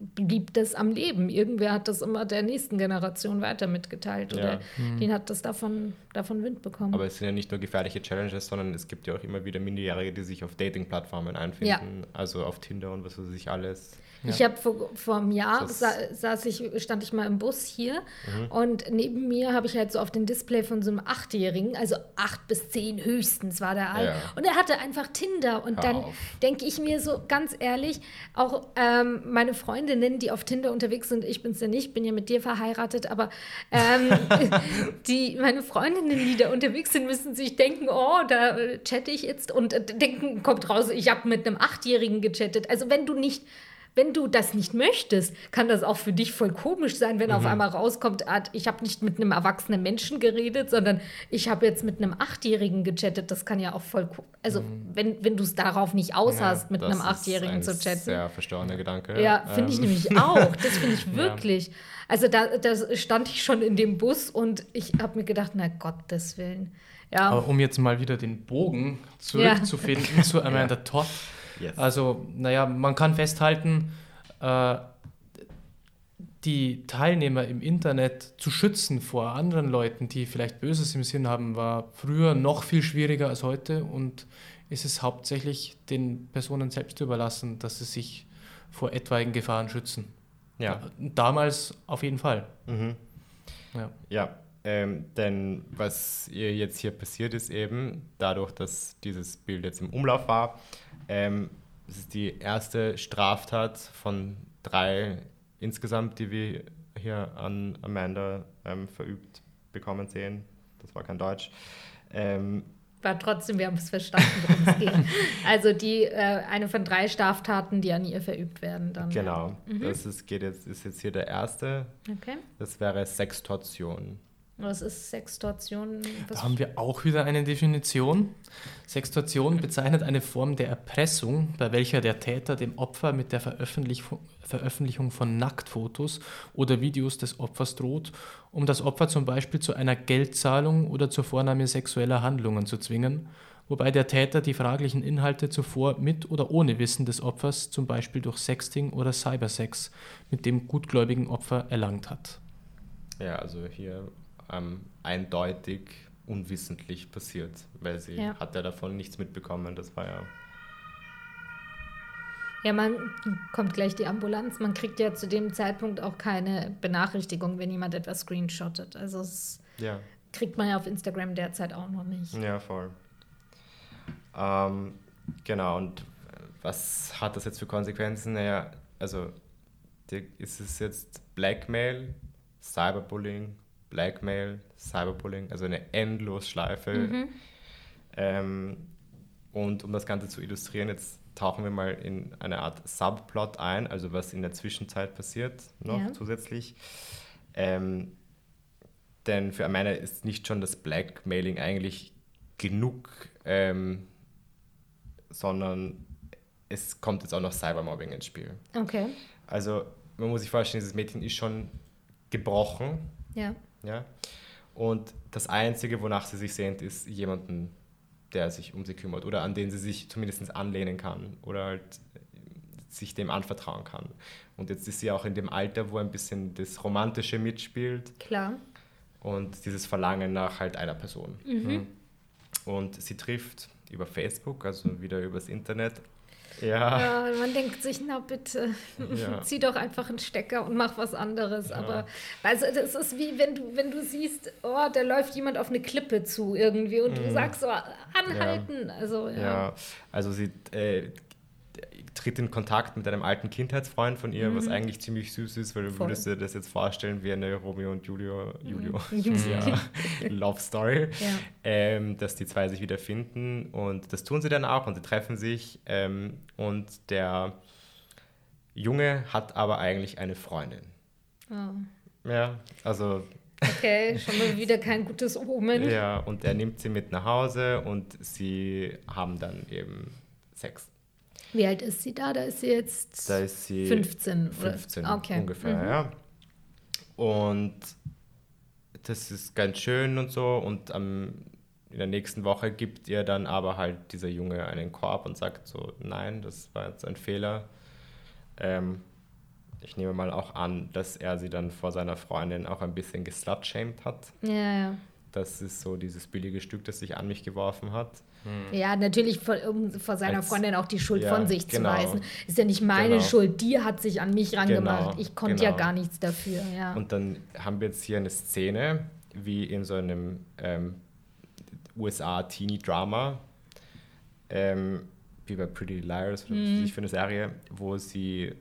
S2: blieb das am Leben. Irgendwer hat das immer der nächsten Generation weiter mitgeteilt oder
S3: Ja.
S2: den hat das davon, davon Wind bekommen.
S3: Aber es sind ja nicht nur gefährliche Challenges, sondern es gibt ja auch immer wieder Minderjährige, die sich auf Dating-Plattformen einfinden. Also auf Tinder und was weiß ich alles.
S2: Ich habe vor, vor einem Jahr sa saß ich, stand ich mal im Bus hier
S3: Mhm.
S2: und neben mir habe ich halt so auf dem Display von so einem Achtjährigen, also acht bis zehn höchstens war der alt.
S3: Ja.
S2: Und er hatte einfach Tinder. Und
S3: Hör
S2: dann denke ich mir so ganz ehrlich, auch ähm, meine Freundinnen, die auf Tinder unterwegs sind, ich bin es ja nicht, bin ja mit dir verheiratet, aber ähm, die, meine Freundinnen, die da unterwegs sind, müssen sich denken, oh, da äh, chatte ich jetzt und äh, denken, kommt raus, ich habe mit einem Achtjährigen gechattet. Also wenn du nicht wenn du das nicht möchtest, kann das auch für dich voll komisch sein, wenn auf einmal rauskommt, ah, ich habe nicht mit einem erwachsenen Menschen geredet, sondern ich habe jetzt mit einem Achtjährigen gechattet. Das kann ja auch voll, also wenn, wenn du es darauf nicht aus hast, mit
S3: das
S2: einem Achtjährigen
S3: ein
S2: zu chatten.
S3: Sehr verstorener Gedanke.
S2: Ja, finde ich
S3: Ähm,
S2: nämlich auch. Das finde ich wirklich. Also da, da stand ich schon in dem Bus und ich habe mir gedacht, na Gottes Willen. Ja,
S1: Aber um jetzt mal wieder den Bogen zurückzufinden zu Amanda Todd.
S3: Yes.
S1: Also, naja, man kann festhalten, äh, die Teilnehmer im Internet zu schützen vor anderen Leuten, die vielleicht Böses im Sinn haben, war früher noch viel schwieriger als heute und ist es hauptsächlich den Personen selbst überlassen, dass sie sich vor etwaigen Gefahren schützen.
S3: ja.
S1: Damals auf jeden Fall.
S3: Mhm.
S1: Ja.
S3: Ja, ähm, denn was jetzt hier passiert ist eben, dadurch, dass dieses Bild jetzt im Umlauf war, ähm, es ist die erste Straftat von drei insgesamt, die wir hier an Amanda ähm, verübt bekommen sehen. Das war kein Deutsch. Ähm,
S2: war trotzdem, wir haben es verstanden, worum es geht. Also die, äh, eine von drei Straftaten, die an ihr verübt werden dann.
S3: genau, das ist, geht jetzt, ist jetzt hier der erste.
S2: Okay.
S3: Das wäre Sextortion.
S2: Was ist Sextortion? Was
S1: Da haben wir auch wieder eine Definition. Sextortion bezeichnet eine Form der Erpressung, bei welcher der Täter dem Opfer mit der Veröffentlichung, Veröffentlichung von Nacktfotos oder Videos des Opfers droht, um das Opfer zum Beispiel zu einer Geldzahlung oder zur Vornahme sexueller Handlungen zu zwingen, wobei der Täter die fraglichen Inhalte zuvor mit oder ohne Wissen des Opfers, zum Beispiel durch Sexting oder Cybersex, mit dem gutgläubigen Opfer erlangt hat.
S3: Ja, also hier ähm, eindeutig unwissentlich passiert, weil sie
S2: Ja.
S3: hat ja davon nichts mitbekommen. Das war ja.
S2: Ja, man kommt gleich die Ambulanz. Man kriegt ja zu dem Zeitpunkt auch keine Benachrichtigung, wenn jemand etwas screenshottet. Also das
S3: Ja,
S2: kriegt man ja auf Instagram derzeit auch noch nicht.
S3: ja voll. Ähm, genau, und was hat das jetzt für Konsequenzen? Naja, also die, ist es jetzt Blackmail, Cyberbullying, Blackmail, Cyberbullying, also eine Endlosschleife. Ähm, und um das Ganze zu illustrieren, jetzt tauchen wir mal in eine Art Subplot ein, also was in der Zwischenzeit passiert noch
S2: Ja.
S3: zusätzlich. Ähm, denn für Amanda ist nicht schon das Blackmailing eigentlich genug, ähm, sondern es kommt jetzt auch noch Cybermobbing ins Spiel.
S2: Okay,
S3: Also man muss sich vorstellen, dieses Mädchen ist schon gebrochen,
S2: ja.
S3: Ja. Und das Einzige, wonach sie sich sehnt, ist jemanden, der sich um sie kümmert oder an den sie sich zumindest anlehnen kann oder halt äh, sich dem anvertrauen kann. Und jetzt ist sie auch in dem Alter, wo ein bisschen das Romantische mitspielt
S2: Klar.
S3: und dieses Verlangen nach halt einer Person. Mhm. Und sie trifft über Facebook, also wieder übers Internet. Ja,
S2: Ja, man denkt sich, na bitte,
S3: Ja.
S2: zieh doch einfach einen Stecker und mach was anderes. Aber also das ist wie wenn du, wenn du siehst, oh, da läuft jemand auf eine Klippe zu irgendwie und du sagst so, anhalten. Also ja.
S3: ja. also sie äh, tritt in Kontakt mit einem alten Kindheitsfreund von ihr, was eigentlich ziemlich süß ist, weil du
S2: Mhm. Voll.
S3: würdest dir das jetzt vorstellen wie eine Romeo und Julio, Julio,
S2: Julia.
S3: ja, Love Story,
S2: Ja.
S3: ähm, dass die zwei sich wieder finden und das tun sie dann auch und sie treffen sich ähm, und der Junge hat aber eigentlich eine Freundin.
S2: Oh,
S3: Ja, also
S2: okay, schon mal wieder kein gutes Omen.
S3: ja, und er nimmt sie mit nach Hause und sie haben dann eben Sex.
S2: Wie alt ist sie da? Da ist sie jetzt
S3: Da ist sie
S2: 15. oder?
S3: 15
S2: okay.
S3: ungefähr,
S2: Mhm.
S3: ja. Und das ist ganz schön und so. Und am, in der nächsten Woche gibt ihr dann aber halt dieser Junge einen Korb und sagt so, nein, das war jetzt ein Fehler. Ähm, ich nehme mal auch an, dass er sie dann vor seiner Freundin auch ein bisschen geslutshamed hat.
S2: Ja, ja.
S3: Das ist so dieses billige Stück, das sich an mich geworfen hat.
S2: Ja, natürlich, vor, um vor seiner
S3: Als-
S2: Freundin auch die Schuld
S3: ja,
S2: von sich
S3: genau.
S2: zu weisen. Ist ja nicht meine
S3: Genau.
S2: Schuld, die hat sich an mich rangemacht.
S3: Genau,
S2: ich konnte ja
S3: genau.
S2: gar nichts dafür. Ja.
S3: Und dann haben wir jetzt hier eine Szene, wie in so einem ähm, USA-Teenie-Drama, ähm, wie bei Pretty Liars, oder weiß ich für eine Serie, wo sie,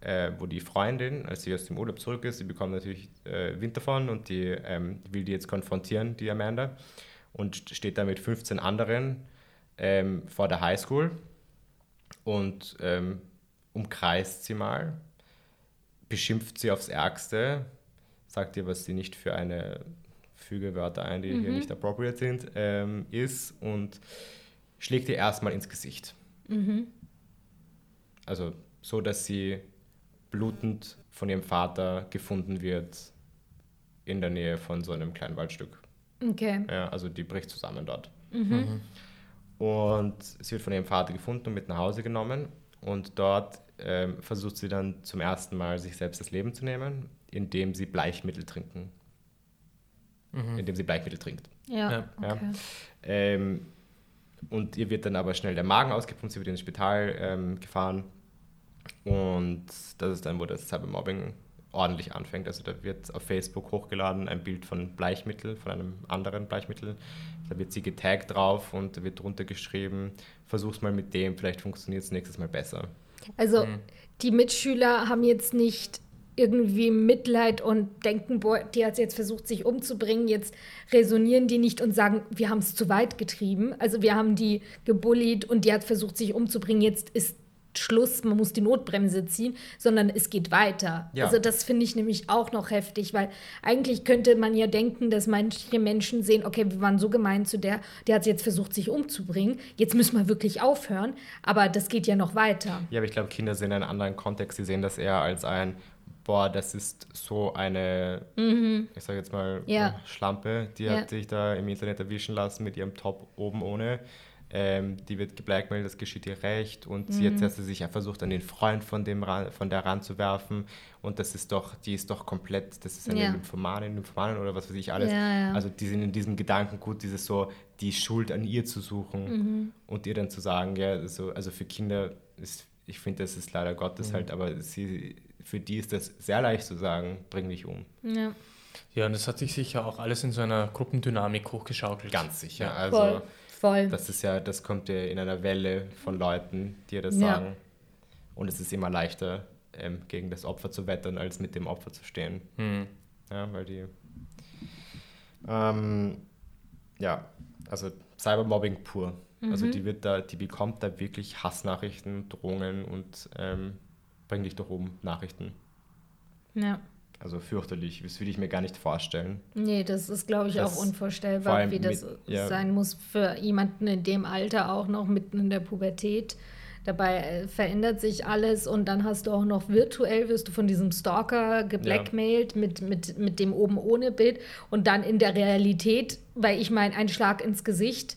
S3: äh, wo die Freundin, als sie aus dem Urlaub zurück ist, sie bekommt natürlich äh, Wind davon und die ähm, will die jetzt konfrontieren, die Amanda, und st- steht da mit 15 anderen ähm, vor der Highschool und ähm, umkreist sie mal beschimpft sie aufs Ärgste, sagt ihr, was sie nicht für eine Fügewörter ein, die hier nicht appropriate sind, ähm, ist und schlägt ihr erstmal ins Gesicht. Also so, dass sie blutend von ihrem Vater gefunden wird in der Nähe von so einem kleinen Waldstück.
S2: Okay.
S3: Ja, also die bricht zusammen dort. Und sie wird von ihrem Vater gefunden und mit nach Hause genommen. Und dort ähm, versucht sie dann zum ersten Mal, sich selbst das Leben zu nehmen, indem sie Bleichmittel trinken. Indem sie Bleichmittel trinkt.
S2: Ja,
S1: Ja.
S3: Ja.
S2: okay.
S3: Ähm, und ihr wird dann aber schnell der Magen ausgepumpt, sie wird ins Spital ähm, gefahren. Und das ist dann, wo das Cybermobbing ordentlich anfängt. Also da wird auf Facebook hochgeladen ein Bild von Bleichmittel, von einem anderen Bleichmittel. Da wird sie getaggt drauf und da wird drunter geschrieben, versuch's mal mit dem, vielleicht funktioniert es nächstes Mal besser.
S2: Also die Mitschüler haben jetzt nicht irgendwie Mitleid und denken, boah, die hat jetzt versucht, sich umzubringen. Jetzt resonieren die nicht und sagen, wir haben es zu weit getrieben. Also wir haben die gebullied und die hat versucht, sich umzubringen. Jetzt ist Schluss, man muss die Notbremse ziehen, sondern es geht weiter.
S3: Ja.
S2: Also das finde ich nämlich auch noch heftig, weil eigentlich könnte man ja denken, dass manche Menschen sehen, okay, wir waren so gemein zu der, der hat jetzt versucht, sich umzubringen, jetzt müssen wir wirklich aufhören, aber das geht ja noch weiter.
S3: Ja, aber ich glaube, Kinder sehen einen anderen Kontext. Sie sehen das eher als ein, boah, das ist so eine, ich sage jetzt mal,
S2: Ja.
S3: Schlampe, die
S2: Ja.
S3: hat sich da im Internet erwischen lassen mit ihrem Top oben ohne. Ähm, die wird geblackmailt, das geschieht ihr recht und mhm. sie jetzt hat sie sich versucht, an den Freund von, dem, von der ranzuwerfen und das ist doch, die ist doch komplett, das ist eine ja. Lymphomanin, Lymphomanin oder was weiß ich alles. Ja, ja. Also die sind in diesem Gedankengut, dieses so, die Schuld an ihr zu suchen mhm. und ihr dann zu sagen, ja, so, also für Kinder ist, ich finde, das ist leider Gottes mhm. halt, aber sie, für die ist das sehr leicht zu sagen, bring dich um.
S1: Ja. Ja, und das hat sich sicher auch alles in so einer Gruppendynamik hochgeschaukelt.
S3: Ganz sicher. Also Voll. Voll. Das ist ja, das kommt ja in einer Welle von Leuten, die dir das ja. sagen. Und es ist immer leichter, ähm, gegen das Opfer zu wettern, als mit dem Opfer zu stehen. Hm. Ja, weil die. Ähm, ja, also Cybermobbing pur. Also mhm. Also die wird da, die bekommt da wirklich Hassnachrichten, Drohungen und ähm, bring dich doch um Nachrichten. Ja. Also fürchterlich, das will ich mir gar nicht vorstellen.
S2: Nee, das ist, glaube ich, das auch unvorstellbar, wie das mit, ja. sein muss für jemanden in dem Alter, auch noch mitten in der Pubertät. Dabei äh, verändert sich alles und dann hast du auch noch virtuell, wirst du von diesem Stalker geblackmailt ja. mit, mit, mit dem oben ohne Bild und dann in der Realität, weil ich meine, ein Schlag ins Gesicht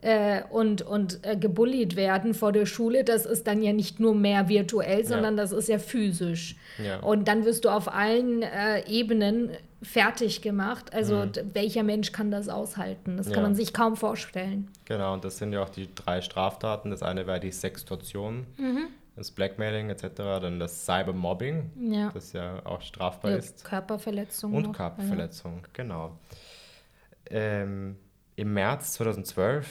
S2: äh, und, und äh, gebullied werden vor der Schule, das ist dann ja nicht nur mehr virtuell, sondern ja. das ist ja physisch. Ja. Und dann wirst du auf allen äh, Ebenen fertig gemacht. Also mhm. welcher Mensch kann das aushalten? Das kann ja. man sich kaum vorstellen.
S3: Genau, und das sind ja auch die drei Straftaten. Das eine war die Sextortion. Mhm. Das Blackmailing etc., dann das Cybermobbing, ja. das ja auch strafbar ist.
S2: Körperverletzung.
S3: Und noch. Körperverletzung, genau. Ähm, im März 2012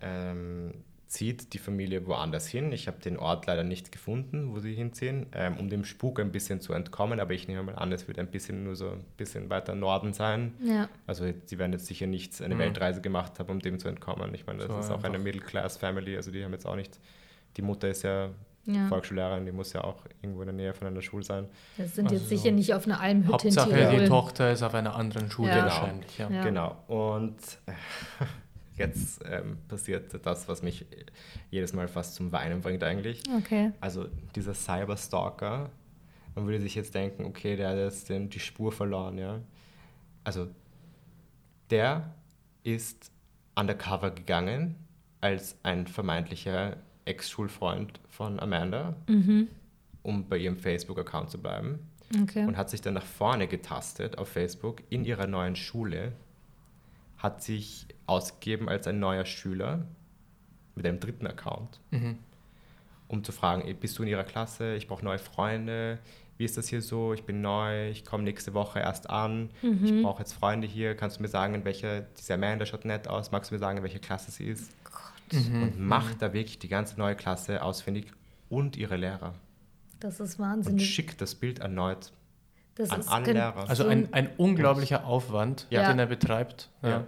S3: ähm, zieht die Familie woanders hin. Ich habe den Ort leider nicht gefunden, wo sie hinziehen, ähm, um dem Spuk ein bisschen zu entkommen. Aber ich nehme mal an, es wird ein bisschen nur so ein bisschen weiter Norden sein. Ja. Also sie werden jetzt sicher nicht eine mhm. Weltreise gemacht haben, um dem zu entkommen. Ich meine, das so ist auch einfach. eine Middle-Class-Family. Also die haben jetzt auch nicht, die Mutter ist ja ja. Volksschullehrerin, die muss ja auch irgendwo in der Nähe von einer Schule sein.
S2: Das sind also jetzt sicher nicht auf einer Almhütte
S1: Hauptsache, in Tirol. die Tochter ist auf einer anderen Schule ja. wahrscheinlich.
S3: Ja. ja. Genau. Und äh, jetzt ähm, passiert das, was mich jedes Mal fast zum Weinen bringt eigentlich. Okay. Also dieser Cyberstalker, man würde sich jetzt denken, okay, der hat jetzt den, die Spur verloren, ja. Also der ist undercover gegangen als ein vermeintlicher Ex-Schulfreund von Amanda, mhm. um bei ihrem Facebook-Account zu bleiben. Okay. Und hat sich dann nach vorne getastet auf Facebook in ihrer neuen Schule, hat sich ausgegeben als ein neuer Schüler mit einem dritten Account, mhm. um zu fragen, bist du in ihrer Klasse, ich brauche neue Freunde, wie ist das hier so, ich bin neu, ich komme nächste Woche erst an, mhm. ich brauche jetzt Freunde hier, kannst du mir sagen, in welcher, diese Amanda schaut nett aus, magst du mir sagen, in welcher Klasse sie ist? Mhm. und macht mhm. da wirklich die ganze neue Klasse ausfindig und ihre Lehrer.
S2: Das ist wahnsinnig.
S3: Und schickt das Bild erneut das an alle Lehrer.
S1: Also ein, ein unglaublicher Aufwand, ja. den er betreibt.
S2: Ja. ja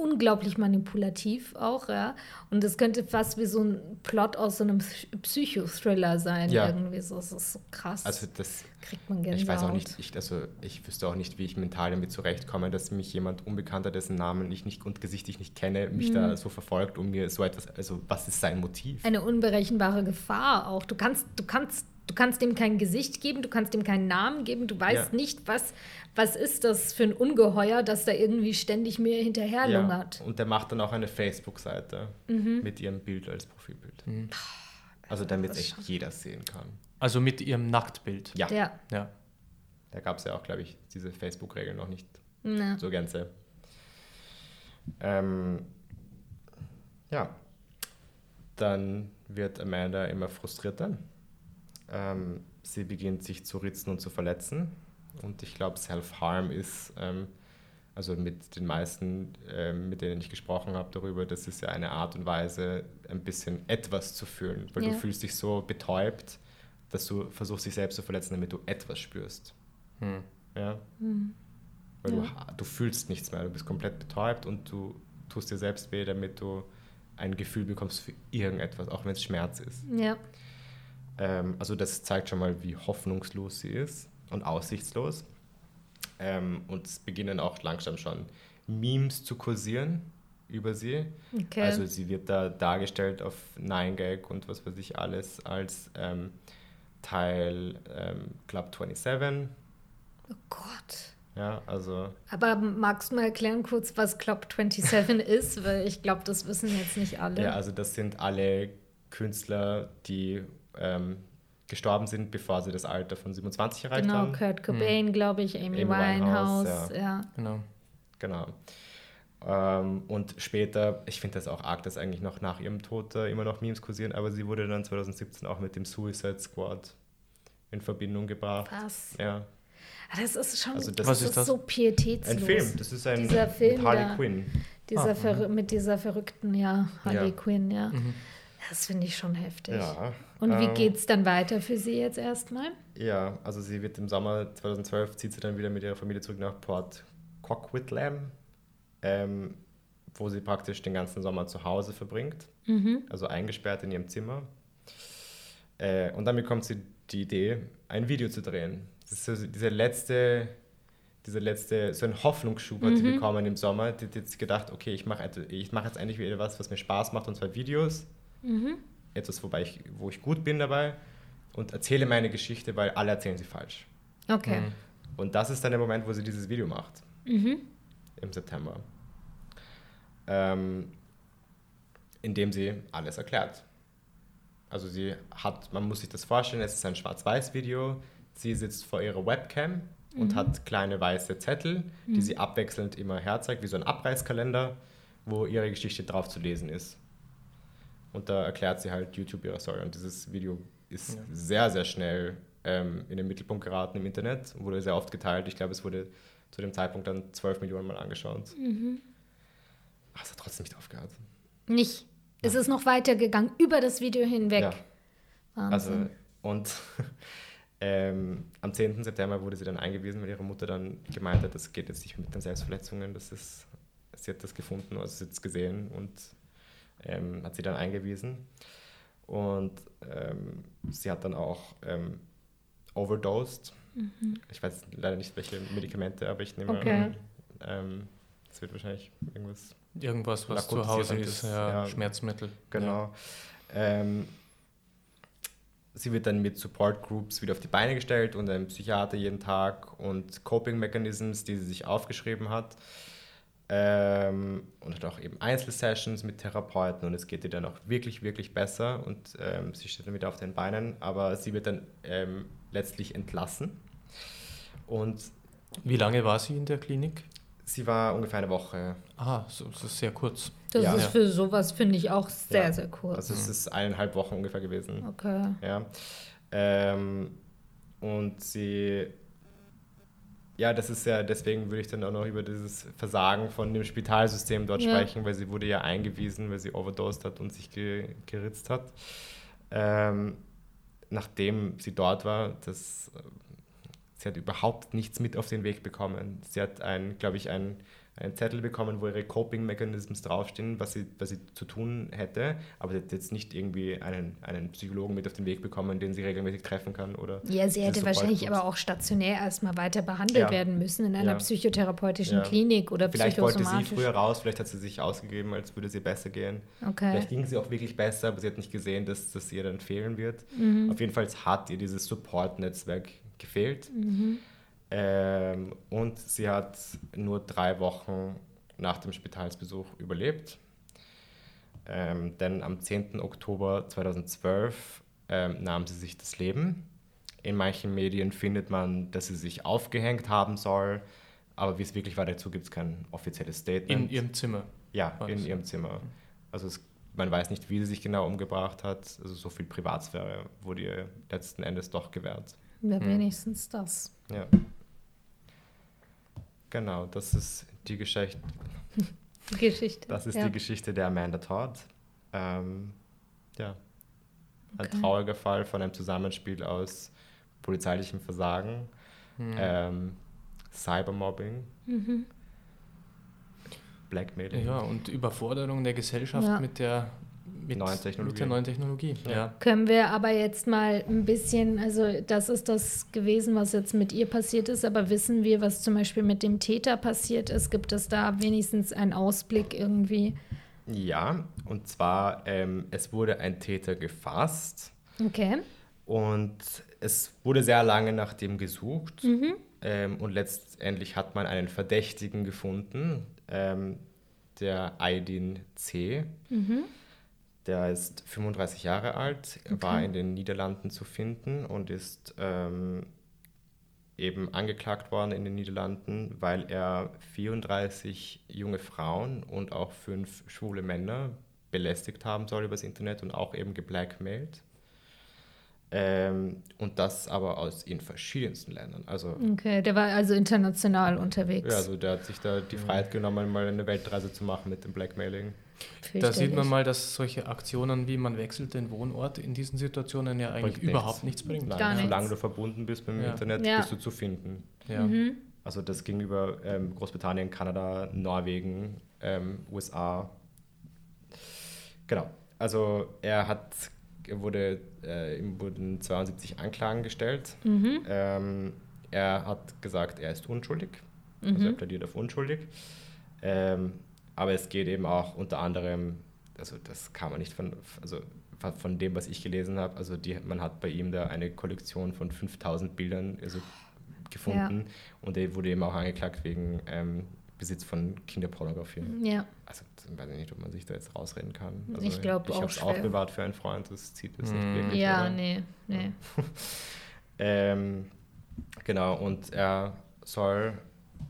S2: unglaublich manipulativ auch, ja. Und es könnte fast wie so ein Plot aus so einem Psychothriller sein, ja. irgendwie so. Das ist so krass.
S3: Also das kriegt man Gänsehaut. Ich weiß auch nicht, ich, also ich wüsste auch nicht, wie ich mental damit zurechtkomme, dass mich jemand Unbekannter, dessen Namen ich nicht und Gesicht ich nicht kenne, mich mhm. da so verfolgt und mir so etwas, also was ist sein Motiv?
S2: Eine unberechenbare Gefahr auch. Du kannst, du kannst Du kannst dem kein Gesicht geben, du kannst dem keinen Namen geben, du weißt ja. nicht, was, was ist das für ein Ungeheuer, das da irgendwie ständig mir hinterherlungert.
S3: Ja. Und der macht dann auch eine Facebook-Seite mhm. mit ihrem Bild als Profilbild. Mhm. Also damit echt jeder sehen kann.
S1: Also mit ihrem Nacktbild.
S3: Ja. ja. ja. Da gab es ja auch, glaube ich, diese Facebook-Regeln noch nicht ja. zur Gänze. Ähm, ja. Dann wird Amanda immer frustrierter ähm, sie beginnt sich zu ritzen und zu verletzen. Und ich glaube, Self-Harm ist, ähm, also mit den meisten, ähm, mit denen ich gesprochen habe darüber, das ist ja eine Art und Weise, ein bisschen etwas zu fühlen. Weil ja. du fühlst dich so betäubt, dass du versuchst, dich selbst zu verletzen, damit du etwas spürst. Hm. Ja? Hm. Weil ja. Du, du fühlst nichts mehr, du bist komplett betäubt und du tust dir selbst weh, damit du ein Gefühl bekommst für irgendetwas, auch wenn es Schmerz ist. Ja. Ähm, also das zeigt schon mal, wie hoffnungslos sie ist und aussichtslos. Ähm, und es beginnen auch langsam schon Memes zu kursieren über sie. Okay. Also sie wird da dargestellt auf 9gag und was weiß ich alles als ähm, Teil ähm, Club 27.
S2: Oh Gott.
S3: Ja, also.
S2: Aber magst du mal erklären kurz, was Club 27 ist? Weil ich glaube, das wissen jetzt nicht alle.
S3: Ja, also das sind alle Künstler, die ähm, gestorben sind, bevor sie das Alter von 27 erreicht
S2: genau,
S3: haben.
S2: Kurt Cobain, hm. glaube ich, Amy, Amy Winehouse, Winehouse ja. ja.
S3: Genau. Genau. Ähm, und später, ich finde das auch arg, dass eigentlich noch nach ihrem Tod äh, immer noch Memes kursieren, aber sie wurde dann 2017 auch mit dem Suicide Squad in Verbindung gebracht.
S2: Was?
S3: Ja.
S2: Ah, das ist schon
S3: also
S2: das, was ist das? so pietätslos.
S3: Ein Film, das ist ein
S2: dieser Film
S3: mit Harley Quinn.
S2: Dieser ah, mit dieser verrückten, ja, Harley ja. Quinn, ja. Mhm. Das finde ich schon heftig.
S3: Ja,
S2: Und wie ähm, geht es dann weiter für sie jetzt erstmal?
S3: Ja, also sie wird im Sommer 2012, zieht sie dann wieder mit ihrer Familie zurück nach Port Coquitlam, ähm, wo sie praktisch den ganzen Sommer zu Hause verbringt,
S2: mhm.
S3: also eingesperrt in ihrem Zimmer. Äh, und dann bekommt sie die Idee, ein Video zu drehen. Das ist so diese letzte, diese letzte, so ein Hoffnungsschub hat mhm. sie bekommen im Sommer. Die hat jetzt gedacht, okay, ich mache ich mach jetzt eigentlich wieder was, was mir Spaß macht, und zwar Videos.
S2: Mhm.
S3: Etwas, wobei ich, wo ich gut bin dabei und erzähle meine Geschichte, weil alle erzählen sie falsch.
S2: Okay.
S3: Mhm. Und das ist dann der Moment, wo sie dieses Video macht.
S2: Mhm.
S3: Im September. Ähm, in dem sie alles erklärt. Also sie hat, man muss sich das vorstellen, es ist ein Schwarz-Weiß-Video. Sie sitzt vor ihrer Webcam mhm. und hat kleine weiße Zettel, die mhm. sie abwechselnd immer herzeigt, wie so ein Abreißkalender, wo ihre Geschichte drauf zu lesen ist. Und da erklärt sie halt YouTube ihre Story. Und dieses Video ist ja. sehr, sehr schnell ähm, in den Mittelpunkt geraten im Internet, wurde sehr oft geteilt. Ich glaube, es wurde zu dem Zeitpunkt dann 12 Millionen Mal angeschaut.
S2: Mhm.
S3: Aber es hat trotzdem nicht aufgehört.
S2: Nicht. Es ist noch weitergegangen, über das Video hinweg. Ja.
S3: Wahnsinn. Also, und ähm, am 10. September wurde sie dann eingewiesen, weil ihre Mutter dann gemeint hat, das geht jetzt nicht mit den Selbstverletzungen, das ist, sie hat das gefunden, also sie hat es gesehen und ähm, hat sie dann eingewiesen. Und ähm, sie hat dann auch ähm, overdosed.
S2: Mhm.
S3: Ich weiß leider nicht, welche Medikamente, aber ich nehme
S2: okay.
S3: an, ähm, es wird wahrscheinlich irgendwas.
S1: Irgendwas, was zu Hause ist, ja, ja, Schmerzmittel.
S3: Genau. Ja. Ähm, sie wird dann mit Support Groups wieder auf die Beine gestellt und einem Psychiater jeden Tag und Coping Mechanisms, die sie sich aufgeschrieben hat. Ähm, und hat auch eben Einzelsessions mit Therapeuten und es geht ihr dann auch wirklich, wirklich besser und ähm, sie steht dann wieder auf den Beinen, aber sie wird dann ähm, letztlich entlassen. Und
S1: Wie lange war sie in der Klinik?
S3: Sie war ungefähr eine Woche.
S1: Ah, so, das ist sehr kurz.
S2: Das ja. ist für sowas, finde ich, auch sehr, ja. sehr kurz.
S3: Also es ist eineinhalb Wochen ungefähr gewesen.
S2: Okay.
S3: Ja. Ähm, und sie ja, das ist ja, deswegen würde ich dann auch noch über dieses Versagen von dem Spitalsystem dort ja. sprechen, weil sie wurde ja eingewiesen, weil sie overdosed hat und sich ge geritzt hat. Ähm, nachdem sie dort war, das, sie hat überhaupt nichts mit auf den Weg bekommen. Sie hat ein, glaube ich, ein einen Zettel bekommen, wo ihre Coping Mechanisms draufstehen, was sie, was sie zu tun hätte, aber sie hat jetzt nicht irgendwie einen, einen Psychologen mit auf den Weg bekommen, den sie regelmäßig treffen kann. Oder
S2: ja, sie hätte wahrscheinlich aber auch stationär erstmal weiter behandelt ja. werden müssen in einer ja. psychotherapeutischen ja. Klinik oder
S3: Vielleicht wollte sie früher raus, vielleicht hat sie sich ausgegeben, als würde sie besser gehen.
S2: Okay.
S3: Vielleicht ging sie auch wirklich besser, aber sie hat nicht gesehen, dass das ihr dann fehlen wird.
S2: Mhm.
S3: Auf jeden Fall hat ihr dieses Support-Netzwerk gefehlt.
S2: Mhm.
S3: Ähm, und sie hat nur drei Wochen nach dem Spitalsbesuch überlebt. Ähm, denn am 10. Oktober 2012 ähm, nahm sie sich das Leben. In manchen Medien findet man, dass sie sich aufgehängt haben soll, aber wie es wirklich war, dazu gibt es kein offizielles Statement.
S1: In ihrem Zimmer?
S3: Ja, in ihrem Zimmer. Also es, man weiß nicht, wie sie sich genau umgebracht hat. Also so viel Privatsphäre wurde ihr letzten Endes doch gewährt.
S2: Ja, hm. wenigstens das.
S3: Ja. Genau, das ist die Geschichte.
S2: Geschichte.
S3: Das ist
S2: ja.
S3: die Geschichte der Amanda Todd. Ähm, ja, ein okay. trauriger Fall von einem Zusammenspiel aus polizeilichem Versagen, mhm. ähm, Cybermobbing,
S2: mhm.
S3: Blackmailing.
S1: Ja, und Überforderung der Gesellschaft ja. mit der mit,
S3: neuen Technologie.
S1: mit der neuen Technologie. Ja. ja.
S2: Können wir aber jetzt mal ein bisschen, also das ist das gewesen, was jetzt mit ihr passiert ist, aber wissen wir, was zum Beispiel mit dem Täter passiert ist? Gibt es da wenigstens einen Ausblick irgendwie?
S3: Ja, und zwar, ähm, es wurde ein Täter gefasst.
S2: Okay.
S3: Und es wurde sehr lange nach dem gesucht.
S2: Mhm.
S3: Ähm, und letztendlich hat man einen Verdächtigen gefunden, ähm, der Aydin C.
S2: Mhm.
S3: Der ist 35 Jahre alt,
S2: Okay.
S3: war in den Niederlanden zu finden und ist ähm, eben angeklagt worden in den Niederlanden, weil er 34 junge Frauen und auch fünf schwule Männer belästigt haben soll übers Internet und auch eben geblackmailt. Ähm, und das aber aus in verschiedensten Ländern. Also,
S2: Okay, der war also international unterwegs.
S3: ja, also der hat sich da die Freiheit genommen, mal eine Weltreise zu machen mit dem Blackmailing.
S1: Da sieht man mal, dass solche Aktionen wie man wechselt den Wohnort in diesen Situationen ja eigentlich
S3: Bringt
S1: überhaupt nichts bringt.
S2: Gar nichts.
S3: solange du verbunden bist mit dem
S1: Ja.
S3: Internet,
S2: Ja.
S3: bist du zu finden.
S1: Ja.
S2: Mhm.
S3: Also das gegenüber ähm, Großbritannien, Kanada, Norwegen, ähm, USA. Genau. Also er hat, er wurde, äh, ihm wurden 72 Anklagen gestellt.
S2: Mhm.
S3: Ähm, er hat gesagt, er ist unschuldig. Also er
S2: Mhm.
S3: plädiert auf unschuldig. Ähm, aber es geht eben auch unter anderem, also das kann man nicht von, also von- dem, was ich gelesen habe, also die, man hat bei ihm da eine Kollektion von 5000 Bildern also gefunden und er wurde eben auch angeklagt wegen ähm, Besitz von Kinderpornografie.
S2: Ja,
S3: Also ich weiß nicht, ob man sich da jetzt rausreden kann. Also,
S2: Ich glaub
S3: ich
S2: auch
S3: habe es auch bewahrt für einen Freund, das zieht es
S1: Mhm.
S3: nicht wirklich.
S2: ja,
S3: oder?
S2: nee, nee.
S3: Ähm, genau, und er soll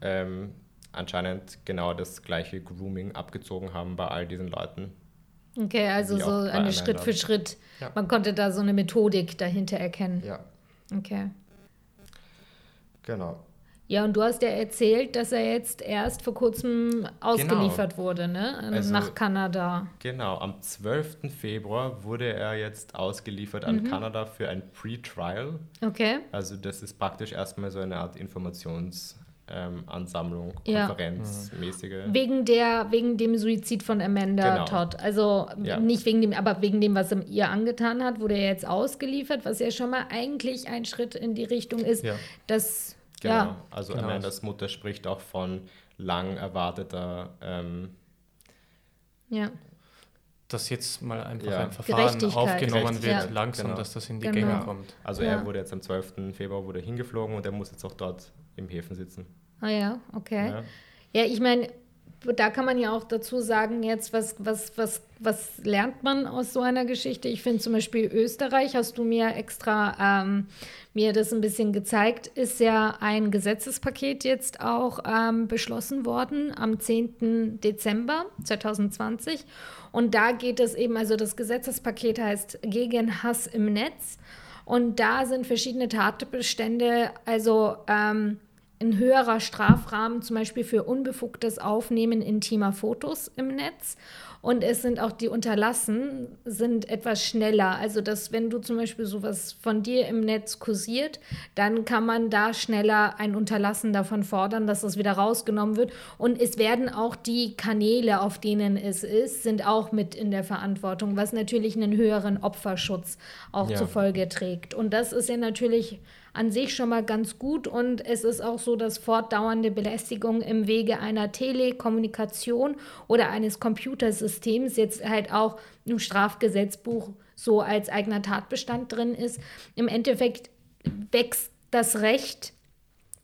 S3: ähm, anscheinend genau das gleiche Grooming abgezogen haben bei all diesen Leuten.
S2: Okay, also so eine Schritt für. Schritt.
S3: Ja.
S2: Man konnte da so eine Methodik dahinter erkennen.
S3: Ja,
S2: Okay.
S3: genau.
S2: Ja, und du hast ja erzählt, dass er jetzt erst vor kurzem ausgeliefert wurde, ne?
S3: Also-
S2: Nach Kanada.
S3: Genau, am 12. Februar wurde er jetzt ausgeliefert an
S2: Mhm.
S3: Kanada für ein Pre-Trial.
S2: Okay.
S3: Also das ist praktisch erstmal so eine Art Informationsansammlung, ähm, Ansammlung,
S2: Ja.
S3: Konferenzmäßige.
S2: Wegen der, wegen dem Suizid von Amanda
S3: Genau.
S2: Todd. Also
S3: Ja.
S2: nicht wegen dem, aber wegen dem, was er ihr angetan hat, wurde er jetzt ausgeliefert, was ja schon mal eigentlich ein Schritt in die Richtung ist,
S3: Ja.
S2: dass
S3: Genau,
S2: ja,
S3: also
S1: Genau.
S3: Amandas Mutter spricht auch von lang erwarteter ähm,
S2: ja,
S1: Dass jetzt mal einfach
S3: Ja.
S1: ein Verfahren aufgenommen wird,
S3: Gerechtigkeit,
S1: langsam,
S3: genau.
S1: dass das in die
S2: Genau.
S1: Gänge kommt.
S3: Also
S2: Ja.
S3: er wurde jetzt am 12. Februar wurde hingeflogen und er muss jetzt auch dort im Häfen sitzen.
S2: ah ja, okay.
S3: Ja.
S2: Ja, ich meine, da kann man ja auch dazu sagen, jetzt, was, was, was, was lernt man aus so einer Geschichte? Ich finde zum Beispiel Österreich, hast du mir extra ähm, mir das ein bisschen gezeigt, ist ja ein Gesetzespaket jetzt auch ähm, beschlossen worden am 10. Dezember 2020. Und da geht es eben, also das Gesetzespaket heißt gegen Hass im Netz. Und da sind verschiedene Tatbestände, also ähm, ein höherer Strafrahmen, zum Beispiel für unbefugtes Aufnehmen intimer Fotos im Netz. Und es sind auch die Unterlassen, sind etwas schneller. Also, dass wenn du zum Beispiel sowas von dir im Netz kursiert, dann kann man da schneller ein Unterlassen davon fordern, dass das wieder rausgenommen wird. Und es werden auch die Kanäle, auf denen es ist, sind auch mit in der Verantwortung, was natürlich einen höheren Opferschutz auch
S3: Ja.
S2: zur Folge trägt. Und das ist ja natürlich an sich schon mal ganz gut und es ist auch so, dass fortdauernde Belästigung im Wege einer Telekommunikation oder eines Computersystems jetzt halt auch im Strafgesetzbuch so als eigener Tatbestand drin ist. Im Endeffekt wächst das Recht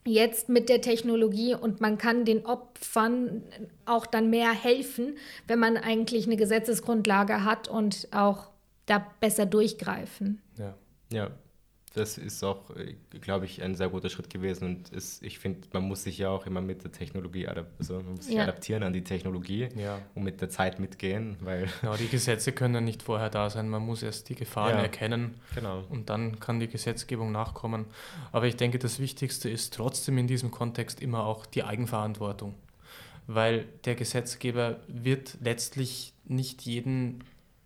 S2: jetzt mit der Technologie und man kann den Opfern auch dann mehr helfen, wenn man eigentlich eine Gesetzesgrundlage hat und auch da besser durchgreifen.
S1: Ja.
S3: Ja, das ist auch, glaube ich, ein sehr guter Schritt gewesen. Und ist, ich finde, man muss sich ja auch immer mit der Technologie also man muss sich
S2: Ja.
S3: adaptieren an die Technologie
S1: Ja.
S3: und mit der Zeit mitgehen, weil
S1: Genau, die Gesetze können nicht vorher da sein. Man muss erst die Gefahren
S3: Ja.
S1: erkennen
S3: genau.
S1: und dann kann die Gesetzgebung nachkommen. Aber ich denke, das Wichtigste ist trotzdem in diesem Kontext immer auch die Eigenverantwortung. Weil der Gesetzgeber wird letztlich nicht jeden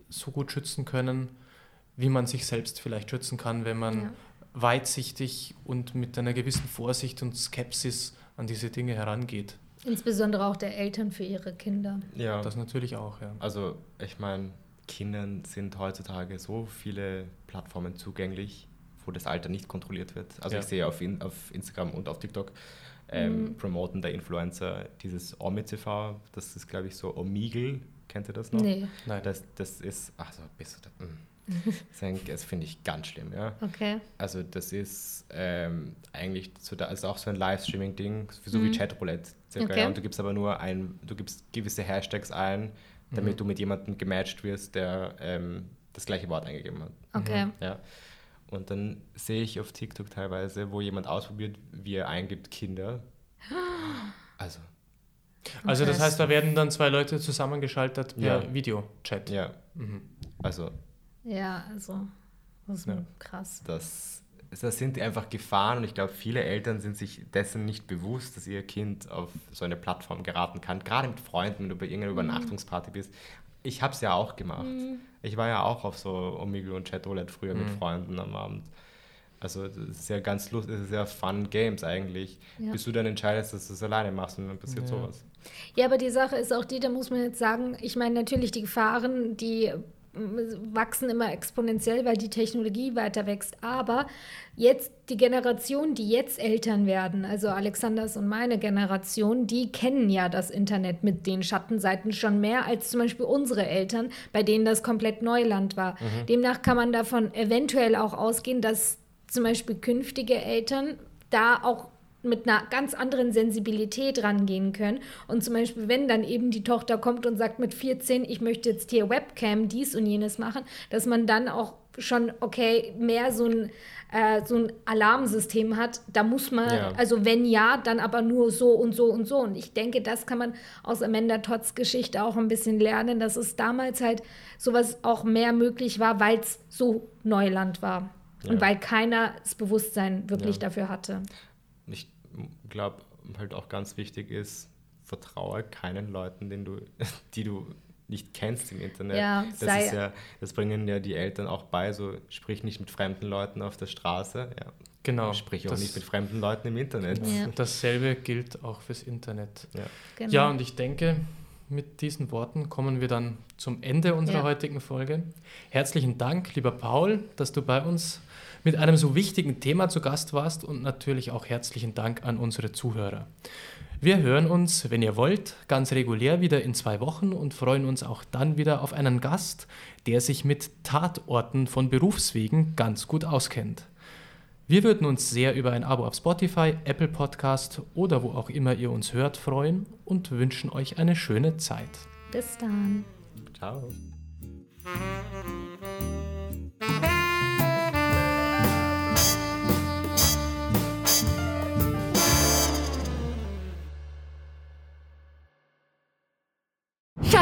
S1: so gut schützen können, wie man sich selbst vielleicht schützen kann, wenn man
S2: Ja.
S1: weitsichtig und mit einer gewissen Vorsicht und Skepsis an diese Dinge herangeht.
S2: Insbesondere auch der Eltern für ihre Kinder.
S3: Ja,
S1: Das natürlich auch, ja.
S3: also ich meine, Kindern sind heutzutage so viele Plattformen zugänglich, wo das Alter nicht kontrolliert wird. Also
S1: Ja.
S3: ich sehe auf, in, auf Instagram und auf TikTok ähm, promoten der Influencer dieses Omi-TV, das ist glaube ich so Omegle, kennt ihr das noch?
S2: Nee.
S1: Nein.
S3: Das, das ist, ach so, bist du da, mm. Das finde ich ganz schlimm, ja.
S2: Okay.
S3: Also das ist ähm, eigentlich so da ist auch so ein Livestreaming-Ding, so mhm. wie Chatroulette circa. Okay. Ja. Und du gibst aber nur ein, du gibst gewisse Hashtags ein, damit mhm. du mit jemandem gematcht wirst, der ähm, das gleiche Wort eingegeben hat.
S2: Okay.
S3: Ja. Und dann sehe ich auf TikTok teilweise, wo jemand ausprobiert, wie er eingibt Kinder. Also.
S1: Also das heißt, da werden dann zwei Leute zusammengeschaltet per ja. Videochat.
S3: Ja. Mhm. Also.
S2: Ja, also. Das ist ja. krass.
S3: Das, das sind einfach Gefahren und ich glaube, viele Eltern sind sich dessen nicht bewusst, dass ihr Kind auf so eine Plattform geraten kann. Gerade mit Freunden, wenn du bei irgendeiner mhm. Übernachtungsparty bist. Ich habe es ja auch gemacht. Mhm. Ich war ja auch auf so Omegle und Chatroulette früher mhm. mit Freunden am Abend. Also das ist ja ganz lustig, das ist ja fun Games eigentlich. Ja. Bis du dann entscheidest, dass du es alleine machst und dann passiert ja. sowas.
S2: Ja, aber die Sache ist auch die, da muss man jetzt sagen, ich meine natürlich die Gefahren, die wachsen immer exponentiell, weil die Technologie weiter wächst. Aber jetzt die Generation, die jetzt Eltern werden, also Alexanders und meine Generation, die kennen ja das Internet mit den Schattenseiten schon mehr als zum Beispiel unsere Eltern, bei denen das komplett Neuland war. Mhm. Demnach kann man davon eventuell auch ausgehen, dass zum Beispiel künftige Eltern da auch mit einer ganz anderen Sensibilität rangehen können. Und zum Beispiel, wenn dann eben die Tochter kommt und sagt mit 14, ich möchte jetzt hier Webcam dies und jenes machen, dass man dann auch schon, okay, mehr so ein, äh, so ein Alarmsystem hat. Da muss man, ja. also wenn ja, dann aber nur so und so und so. Und ich denke, das kann man aus Amanda Todds Geschichte auch ein bisschen lernen, dass es damals halt sowas auch mehr möglich war, weil es so Neuland war. Ja. Und weil keiner das Bewusstsein wirklich ja. dafür hatte
S3: glaube, halt auch ganz wichtig ist, vertraue keinen Leuten, den du, die du nicht kennst im Internet.
S2: Ja,
S3: das, ist ja, das bringen ja die Eltern auch bei, so sprich nicht mit fremden Leuten auf der Straße. Ja.
S1: Genau.
S3: Sprich auch nicht mit fremden Leuten im Internet.
S1: Ja. Dasselbe gilt auch fürs Internet. Ja. Genau. ja, und ich denke, mit diesen Worten kommen wir dann zum Ende unserer ja. heutigen Folge. Herzlichen Dank, lieber Paul, dass du bei uns mit einem so wichtigen Thema zu Gast warst und natürlich auch herzlichen Dank an unsere Zuhörer. Wir hören uns, wenn ihr wollt, ganz regulär wieder in zwei Wochen und freuen uns auch dann wieder auf einen Gast, der sich mit Tatorten von Berufswegen ganz gut auskennt. Wir würden uns sehr über ein Abo auf Spotify, Apple Podcast oder wo auch immer ihr uns hört freuen und wünschen euch eine schöne Zeit.
S2: Bis dann.
S3: Ciao.